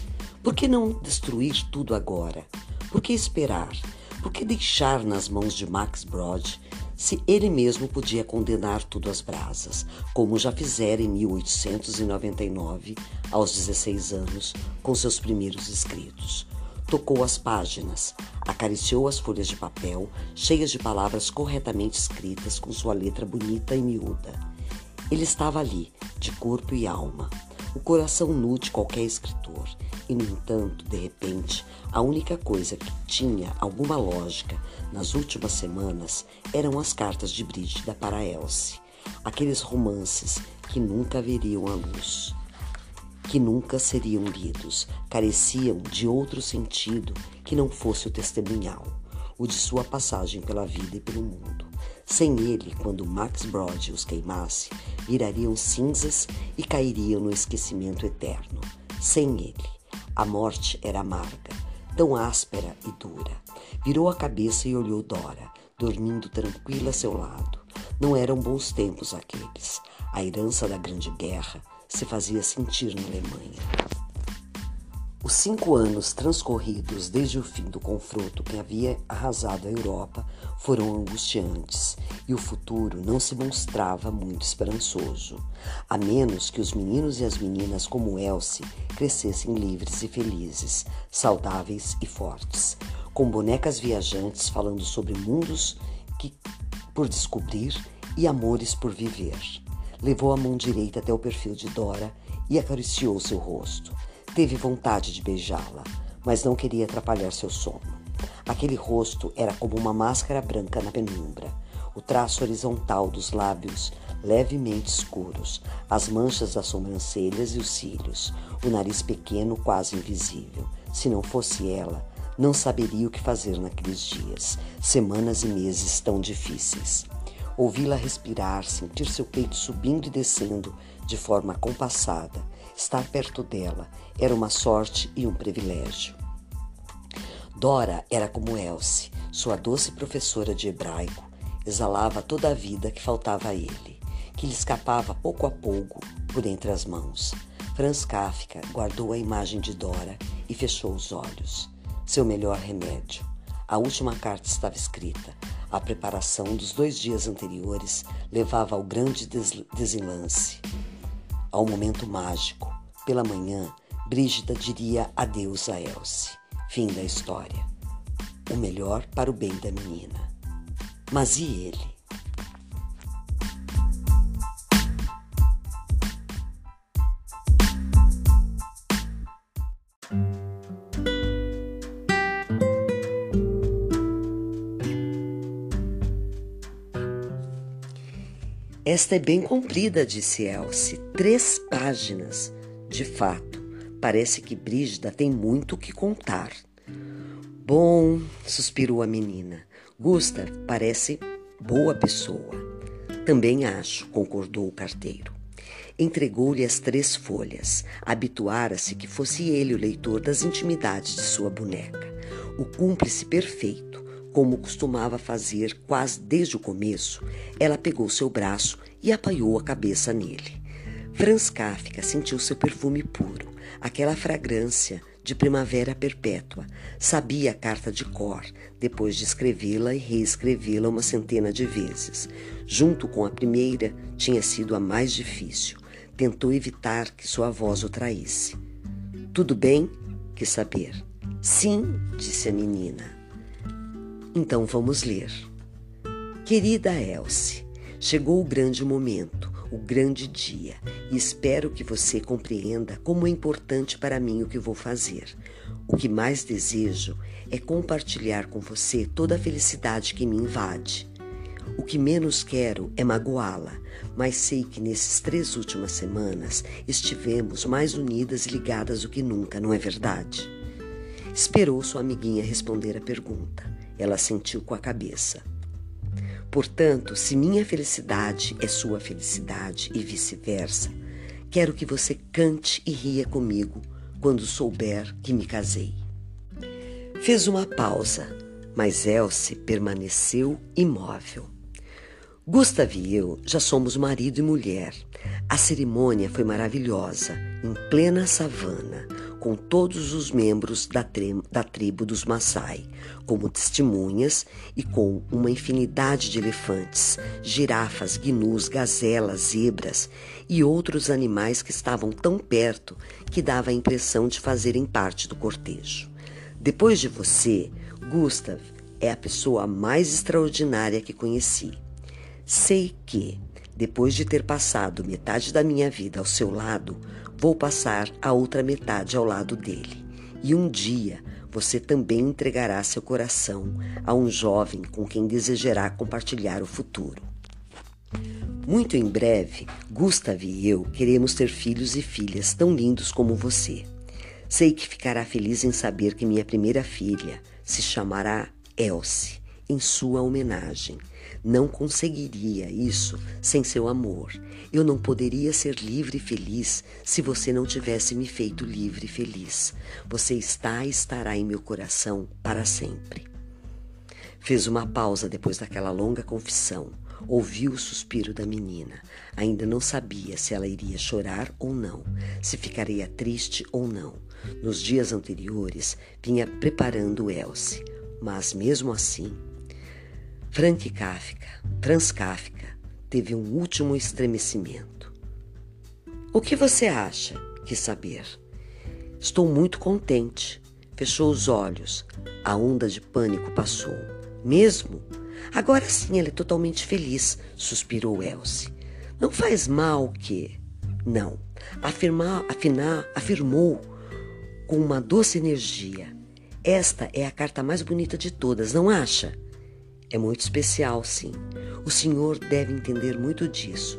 Por que não destruir tudo agora? Por que esperar? Por que deixar nas mãos de Max Brod se ele mesmo podia condenar tudo às brasas, como já fizera em 1899, aos 16 anos, com seus primeiros escritos. Tocou as páginas, acariciou as folhas de papel, cheias de palavras corretamente escritas com sua letra bonita e miúda. Ele estava ali, de corpo e alma, o coração nu de qualquer escritor, e, no entanto, de repente, a única coisa que tinha alguma lógica nas últimas semanas eram as cartas de Brígida para Elsie, aqueles romances que nunca veriam a luz, que nunca seriam lidos, careciam de outro sentido que não fosse o testemunhal, o de sua passagem pela vida e pelo mundo. Sem ele, quando Max Brod os queimasse, virariam cinzas e cairiam no esquecimento eterno. Sem ele, a morte era amarga, tão áspera e dura. Virou a cabeça e olhou Dora, dormindo tranquila a seu lado. Não eram bons tempos aqueles. A herança da Grande Guerra se fazia sentir na Alemanha. Os cinco anos transcorridos desde o fim do confronto que havia arrasado a Europa foram angustiantes e o futuro não se mostrava muito esperançoso, a menos que os meninos e as meninas como Elsie crescessem livres e felizes, saudáveis e fortes, com bonecas viajantes falando sobre mundos que por descobrir e amores por viver. Levou a mão direita até o perfil de Dora e acariciou seu rosto Teve vontade de beijá-la, mas não queria atrapalhar seu sono. Aquele rosto era como uma máscara branca na penumbra, o traço horizontal dos lábios levemente escuros, as manchas das sobrancelhas e os cílios, o nariz pequeno quase invisível. Se não fosse ela, não saberia o que fazer naqueles dias, semanas e meses tão difíceis. Ouvi-la respirar, sentir seu peito subindo e descendo de forma compassada, estar perto dela era uma sorte e um privilégio. Dora era como Elsie, sua doce professora de hebraico, exalava toda a vida que faltava a ele, que lhe escapava pouco a pouco por entre as mãos. Franz Kafka guardou a imagem de Dora e fechou os olhos. Seu melhor remédio. A última carta estava escrita. A preparação dos dois dias anteriores levava ao grande desenlace, ao momento mágico. Pela manhã, Brígida diria adeus a Elsie. Fim da história. O melhor para o bem da menina. Mas e ele? Esta é bem comprida, disse Elsie. Três páginas. De fato, parece que Brígida tem muito o que contar. Bom, suspirou a menina. Gustav parece boa pessoa. Também acho, concordou o carteiro. Entregou-lhe as três folhas. Habituara-se que fosse ele o leitor das intimidades de sua boneca. O cúmplice perfeito como costumava fazer quase desde o começo, ela pegou seu braço e apoiou a cabeça nele. Franz Kafka sentiu seu perfume puro, aquela fragrância de primavera perpétua. Sabia a carta de cor, depois de escrevê-la e reescrevê-la uma centena de vezes. Junto com a primeira, tinha sido a mais difícil. Tentou evitar que sua voz o traísse. Tudo bem? Quis saber. Sim, disse a menina. Então vamos ler. Querida Elsie, chegou o grande momento, o grande dia, e espero que você compreenda como é importante para mim o que vou fazer. O que mais desejo é compartilhar com você toda a felicidade que me invade. O que menos quero é magoá-la, mas sei que nesses três últimas semanas estivemos mais unidas e ligadas do que nunca, não é verdade? Esperou sua amiguinha responder a pergunta. Ela sentiu com a cabeça. Portanto, se minha felicidade é sua felicidade e vice-versa, quero que você cante e ria comigo quando souber que me casei. Fez uma pausa, mas Elsie permaneceu imóvel. Gustav e eu já somos marido e mulher. A cerimônia foi maravilhosa, em plena savana, com todos os membros da, da tribo dos Maasai como testemunhas e com uma infinidade de elefantes, girafas, gnus, gazelas, zebras e outros animais que estavam tão perto que dava a impressão de fazerem parte do cortejo. Depois de você, Gustav é a pessoa mais extraordinária que conheci. Sei que, depois de ter passado metade da minha vida ao seu lado, vou passar a outra metade ao lado dele. E um dia você também entregará seu coração a um jovem com quem desejará compartilhar o futuro. Muito em breve, Gustav e eu queremos ter filhos e filhas tão lindos como você. Sei que ficará feliz em saber que minha primeira filha se chamará Elsie, em sua homenagem não conseguiria isso sem seu amor. Eu não poderia ser livre e feliz se você não tivesse me feito livre e feliz. Você está e estará em meu coração para sempre. Fez uma pausa depois daquela longa confissão. Ouviu o suspiro da menina. Ainda não sabia se ela iria chorar ou não, se ficaria triste ou não. Nos dias anteriores, vinha preparando Elsie, mas mesmo assim, Frank Kafka, Franz Kafka, teve um último estremecimento. O que você acha? Quis saber. Estou muito contente. Fechou os olhos. A onda de pânico passou. Mesmo? Agora sim ela é totalmente feliz, suspirou Elsie. Não faz mal que. Não. Afirmar, afinal, afirmou com uma doce energia. Esta é a carta mais bonita de todas, não acha? É muito especial, sim. O senhor deve entender muito disso.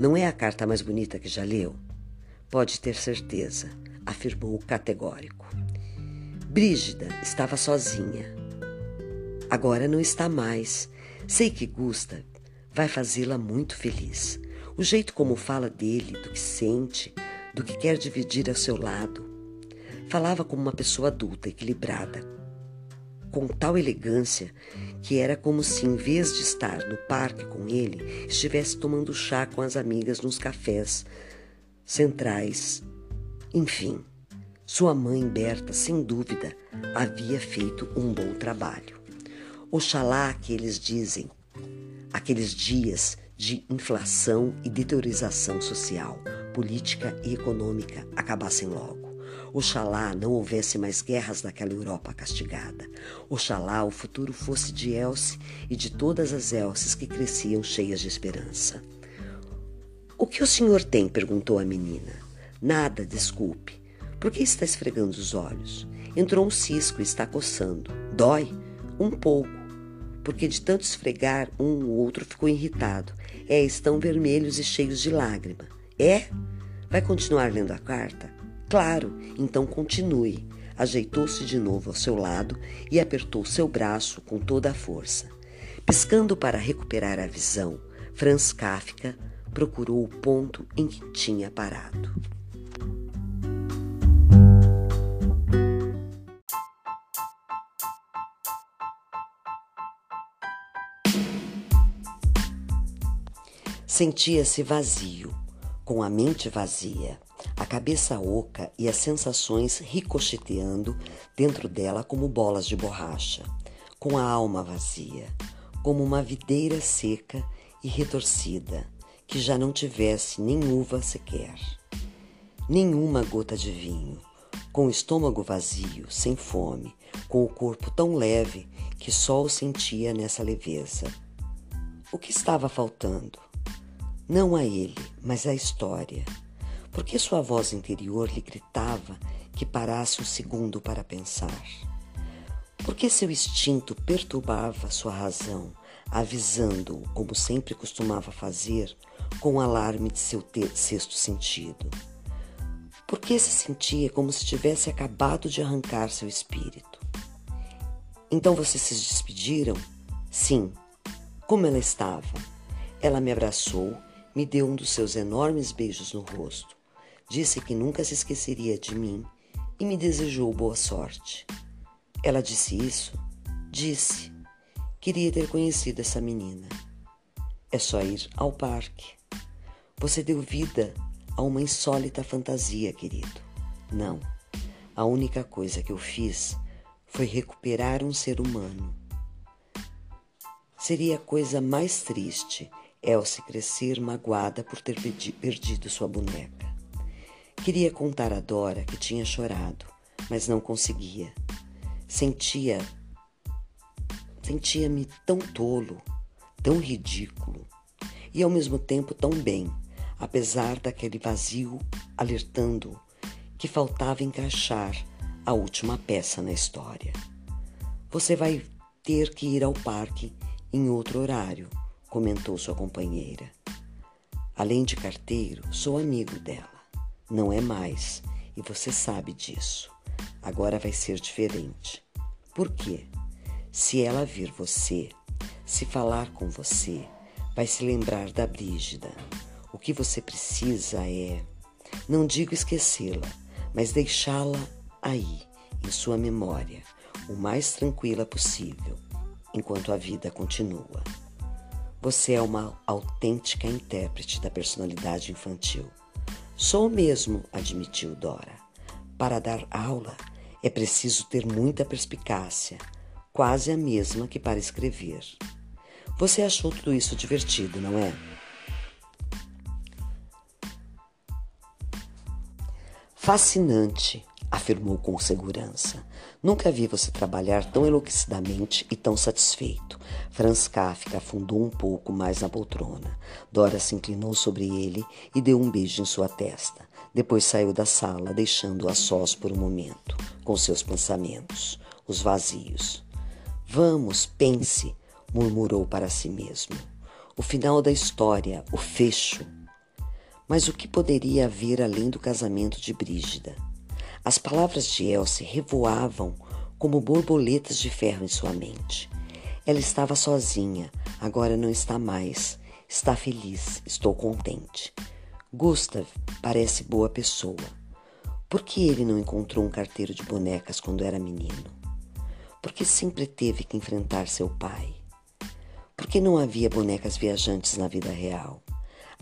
Não é a carta mais bonita que já leu? Pode ter certeza, afirmou categórico. Brígida estava sozinha. Agora não está mais. Sei que Gustav vai fazê-la muito feliz. O jeito como fala dele, do que sente, do que quer dividir ao seu lado. Falava como uma pessoa adulta, equilibrada, com tal elegância que era como se, em vez de estar no parque com ele, estivesse tomando chá com as amigas nos cafés centrais. Enfim, sua mãe Berta, sem dúvida, havia feito um bom trabalho. Oxalá que eles dizem, aqueles dias de inflação e deteriorização social, política e econômica acabassem logo. Oxalá não houvesse mais guerras naquela Europa castigada. Oxalá o futuro fosse de Elce e de todas as Elces que cresciam cheias de esperança. O que o senhor tem? perguntou a menina. Nada, desculpe. Por que está esfregando os olhos? Entrou um cisco e está coçando. Dói? Um pouco. Porque de tanto esfregar, um ou outro ficou irritado. É, estão vermelhos e cheios de lágrima. É? Vai continuar lendo a carta? Claro, então continue. Ajeitou-se de novo ao seu lado e apertou seu braço com toda a força. Piscando para recuperar a visão, Franz Kafka procurou o ponto em que tinha parado. Sentia-se vazio, com a mente vazia, a cabeça oca e as sensações ricocheteando dentro dela como bolas de borracha, com a alma vazia, como uma videira seca e retorcida, que já não tivesse nem uva sequer, nenhuma gota de vinho, com o estômago vazio, sem fome, com o corpo tão leve que só o sentia nessa leveza. O que estava faltando? Não a ele, mas à história. Porque sua voz interior lhe gritava que parasse um segundo para pensar. Porque seu instinto perturbava sua razão, avisando-o, como sempre costumava fazer, com o alarme de seu sexto sentido. Porque se sentia como se tivesse acabado de arrancar seu espírito. Então vocês se despediram? Sim. Como ela estava? Ela me abraçou me deu um dos seus enormes beijos no rosto, disse que nunca se esqueceria de mim e me desejou boa sorte. Ela disse isso? Disse. Queria ter conhecido essa menina. É só ir ao parque. Você deu vida a uma insólita fantasia, querido. Não. A única coisa que eu fiz foi recuperar um ser humano. Seria a coisa mais triste Elsie crescer magoada por ter perdido sua boneca. Queria contar a Dora que tinha chorado, mas não conseguia. Sentia. Sentia-me tão tolo, tão ridículo e ao mesmo tempo tão bem, apesar daquele vazio alertando que faltava encaixar a última peça na história. Você vai ter que ir ao parque em outro horário comentou sua companheira. Além de carteiro, sou amigo dela. Não é mais, e você sabe disso. Agora vai ser diferente. Por quê? Se ela vir você, se falar com você, vai se lembrar da Brígida. O que você precisa é, não digo esquecê-la, mas deixá-la aí, em sua memória, o mais tranquila possível, enquanto a vida continua. Você é uma autêntica intérprete da personalidade infantil. Sou mesmo, admitiu Dora. Para dar aula é preciso ter muita perspicácia, quase a mesma que para escrever. Você achou tudo isso divertido, não é? Fascinante, afirmou com segurança. Nunca vi você trabalhar tão enlouquecidamente e tão satisfeito. Franz Kafka afundou um pouco mais na poltrona. Dora se inclinou sobre ele e deu um beijo em sua testa. Depois saiu da sala, deixando-o a sós por um momento, com seus pensamentos, os vazios. Vamos, pense, murmurou para si mesmo. O final da história, o fecho. Mas o que poderia haver além do casamento de Brígida? As palavras de Elsie revoavam como borboletas de ferro em sua mente. Ela estava sozinha, agora não está mais. Está feliz, estou contente. Gustav parece boa pessoa. Por que ele não encontrou um carteiro de bonecas quando era menino? Por que sempre teve que enfrentar seu pai? Por que não havia bonecas viajantes na vida real?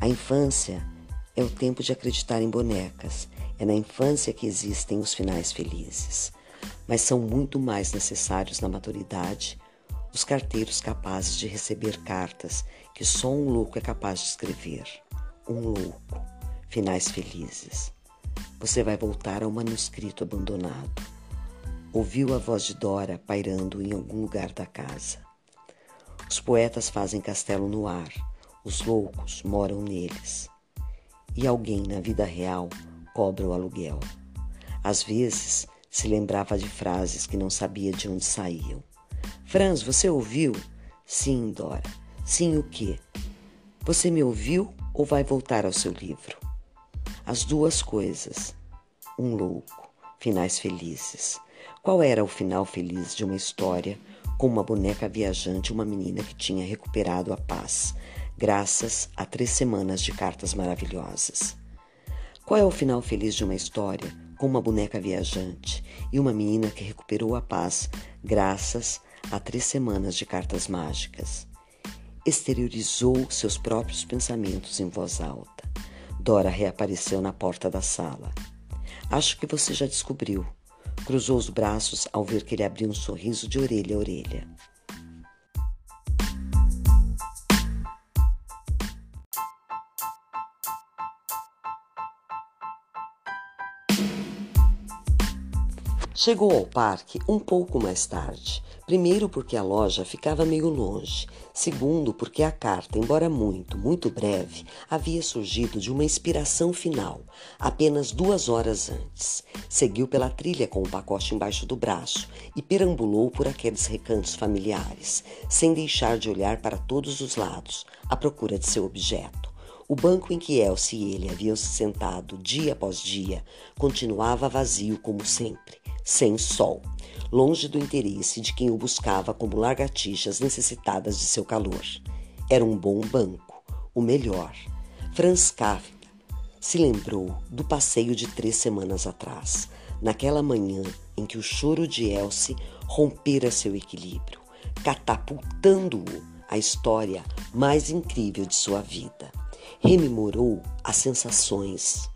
A infância é o tempo de acreditar em bonecas é na infância que existem os finais felizes, mas são muito mais necessários na maturidade os carteiros capazes de receber cartas que só um louco é capaz de escrever. Um louco. Finais felizes. você vai voltar ao manuscrito abandonado. Ouviu a voz de Dora pairando em algum lugar da casa. Os poetas fazem castelo no ar, os loucos moram neles. E alguém na vida real cobra o aluguel. Às vezes se lembrava de frases que não sabia de onde saíam. Franz, você ouviu? Sim, Dora. Sim, o quê? Você me ouviu ou vai voltar ao seu livro? As duas coisas. Um louco, finais felizes. Qual era o final feliz de uma história com uma boneca viajante e uma menina que tinha recuperado a paz, graças a três semanas de cartas maravilhosas? Qual é o final feliz de uma história com uma boneca viajante e uma menina que recuperou a paz, graças a três semanas de cartas mágicas? Exteriorizou seus próprios pensamentos em voz alta. Dora reapareceu na porta da sala. Acho que você já descobriu. Cruzou os braços ao ver que ele abriu um sorriso de orelha a orelha. Chegou ao parque um pouco mais tarde. Primeiro, porque a loja ficava meio longe. Segundo, porque a carta, embora muito, muito breve, havia surgido de uma inspiração final, apenas duas horas antes. Seguiu pela trilha com o pacote embaixo do braço e perambulou por aqueles recantos familiares, sem deixar de olhar para todos os lados, à procura de seu objeto. O banco em que Elsie e ele haviam se sentado dia após dia continuava vazio como sempre, sem sol longe do interesse de quem o buscava como lagartixas necessitadas de seu calor. Era um bom banco, o melhor. Franz Kafka se lembrou do passeio de três semanas atrás, naquela manhã em que o choro de Elsie rompera seu equilíbrio, catapultando-o à história mais incrível de sua vida. Rememorou as sensações,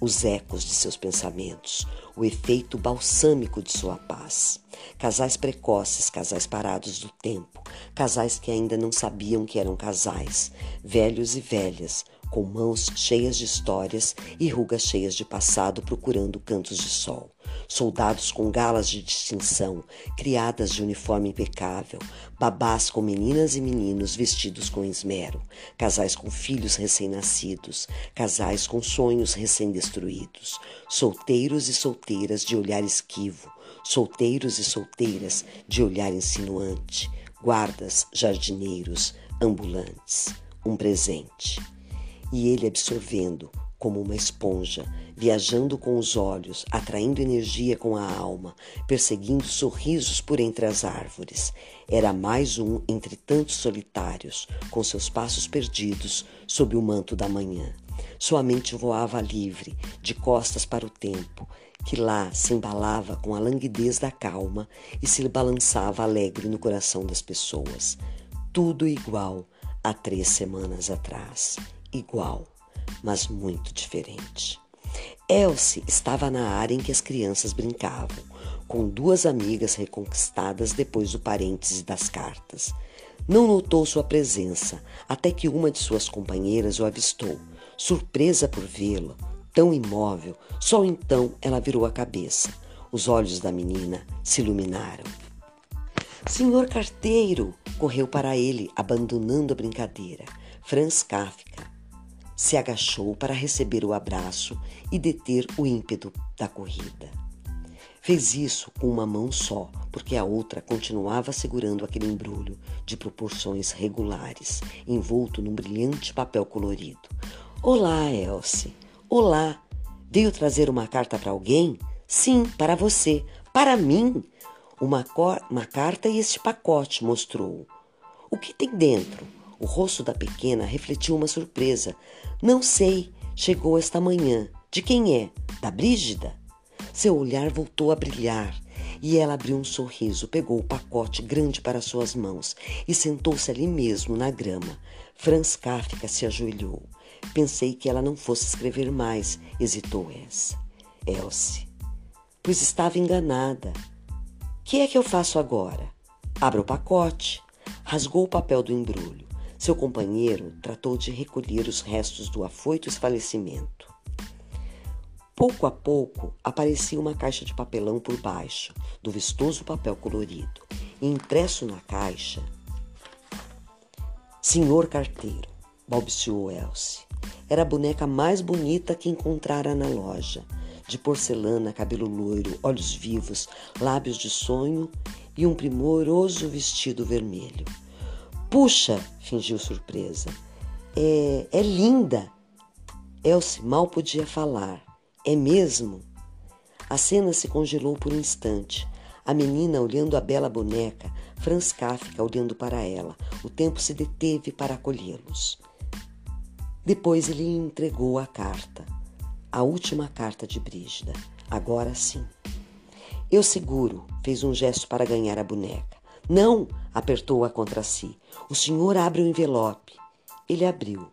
os ecos de seus pensamentos, o efeito balsâmico de sua paz. Casais precoces, casais parados do tempo, casais que ainda não sabiam que eram casais, velhos e velhas, com mãos cheias de histórias e rugas cheias de passado procurando cantos de sol. Soldados com galas de distinção, criadas de uniforme impecável, babás com meninas e meninos vestidos com esmero, casais com filhos recém-nascidos, casais com sonhos recém-destruídos, solteiros e solteiras de olhar esquivo, solteiros e solteiras de olhar insinuante, guardas, jardineiros, ambulantes. Um presente e ele absorvendo como uma esponja, viajando com os olhos, atraindo energia com a alma, perseguindo sorrisos por entre as árvores. Era mais um entre tantos solitários, com seus passos perdidos sob o manto da manhã. Sua mente voava livre, de costas para o tempo, que lá se embalava com a languidez da calma e se balançava alegre no coração das pessoas. Tudo igual a três semanas atrás igual, mas muito diferente. Elsie estava na área em que as crianças brincavam, com duas amigas reconquistadas depois do parêntese das cartas. Não notou sua presença até que uma de suas companheiras o avistou. Surpresa por vê-lo, tão imóvel, só então ela virou a cabeça. Os olhos da menina se iluminaram. Senhor carteiro! correu para ele, abandonando a brincadeira. Franz Kafka se agachou para receber o abraço e deter o ímpeto da corrida. Fez isso com uma mão só, porque a outra continuava segurando aquele embrulho de proporções regulares, envolto num brilhante papel colorido. Olá, Elsie. Olá. Veio trazer uma carta para alguém? Sim, para você. Para mim. Uma, uma carta e este pacote, mostrou. O que tem dentro? O rosto da pequena refletiu uma surpresa. Não sei. Chegou esta manhã. De quem é? Da Brígida? Seu olhar voltou a brilhar e ela abriu um sorriso, pegou o pacote grande para suas mãos e sentou-se ali mesmo, na grama. Franz Kafka se ajoelhou. Pensei que ela não fosse escrever mais, hesitou essa. Elsie. Pois estava enganada. Que é que eu faço agora? Abra o pacote. Rasgou o papel do embrulho. Seu companheiro tratou de recolher os restos do afoito esfalecimento. Pouco a pouco aparecia uma caixa de papelão por baixo do vistoso papel colorido, e impresso na caixa, Senhor Carteiro, balbuciou Elsie. Era a boneca mais bonita que encontrara na loja, de porcelana, cabelo loiro, olhos vivos, lábios de sonho e um primoroso vestido vermelho. Puxa, fingiu surpresa. É, é linda. Elsie mal podia falar. É mesmo? A cena se congelou por um instante. A menina olhando a bela boneca, Franz Kafka olhando para ela. O tempo se deteve para acolhê-los. Depois ele entregou a carta, a última carta de Brígida. Agora sim. Eu seguro, fez um gesto para ganhar a boneca. Não, apertou-a contra si. O senhor abre o envelope. Ele abriu,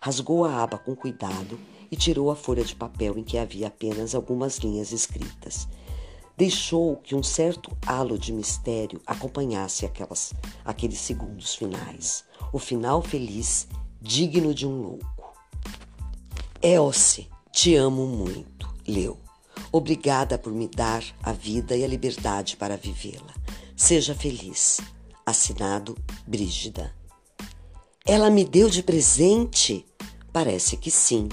rasgou a aba com cuidado e tirou a folha de papel em que havia apenas algumas linhas escritas. Deixou que um certo halo de mistério acompanhasse aquelas, aqueles segundos finais. O final feliz, digno de um louco. Elce, te amo muito, leu. Obrigada por me dar a vida e a liberdade para vivê-la. Seja feliz. Assinado Brígida. Ela me deu de presente? Parece que sim.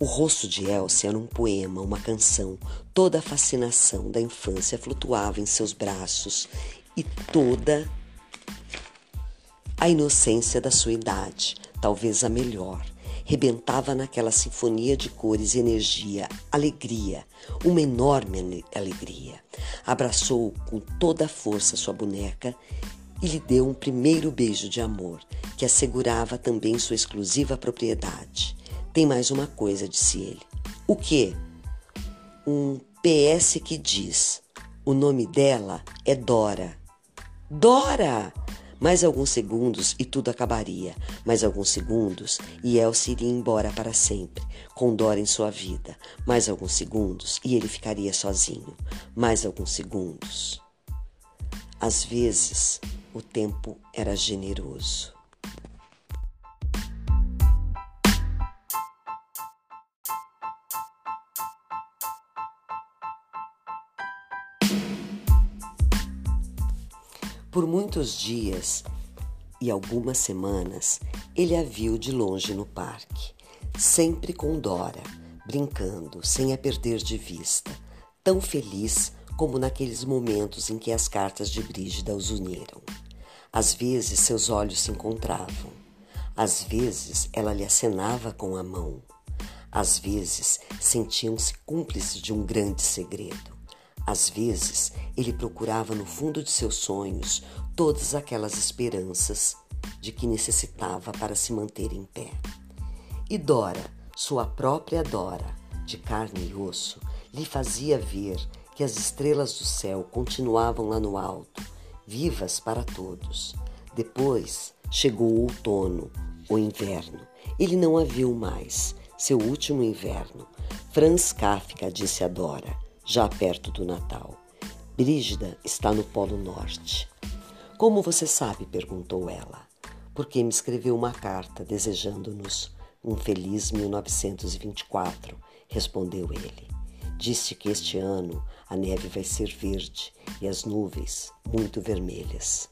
O rosto de Elsie era um poema, uma canção. Toda a fascinação da infância flutuava em seus braços e toda a inocência da sua idade, talvez a melhor, rebentava naquela sinfonia de cores energia, alegria, uma enorme alegria. Abraçou com toda a força sua boneca e lhe deu um primeiro beijo de amor, que assegurava também sua exclusiva propriedade. Tem mais uma coisa, disse ele. O que? Um PS que diz: o nome dela é Dora. Dora! Mais alguns segundos e tudo acabaria. Mais alguns segundos e Elsie iria embora para sempre, com Dora em sua vida. Mais alguns segundos e ele ficaria sozinho. Mais alguns segundos. Às vezes, o tempo era generoso. Por muitos dias e algumas semanas, ele a viu de longe no parque, sempre com Dora, brincando, sem a perder de vista, tão feliz como naqueles momentos em que as cartas de Brígida os uniram. Às vezes seus olhos se encontravam, às vezes ela lhe acenava com a mão, às vezes sentiam-se cúmplices de um grande segredo. Às vezes, ele procurava no fundo de seus sonhos todas aquelas esperanças de que necessitava para se manter em pé. E Dora, sua própria Dora, de carne e osso, lhe fazia ver que as estrelas do céu continuavam lá no alto, vivas para todos. Depois chegou o outono, o inverno. Ele não a viu mais, seu último inverno. Franz Kafka disse a Dora já perto do Natal. Brígida está no Polo Norte. Como você sabe? perguntou ela. Porque me escreveu uma carta desejando-nos um feliz 1924, respondeu ele. Disse que este ano a neve vai ser verde e as nuvens muito vermelhas.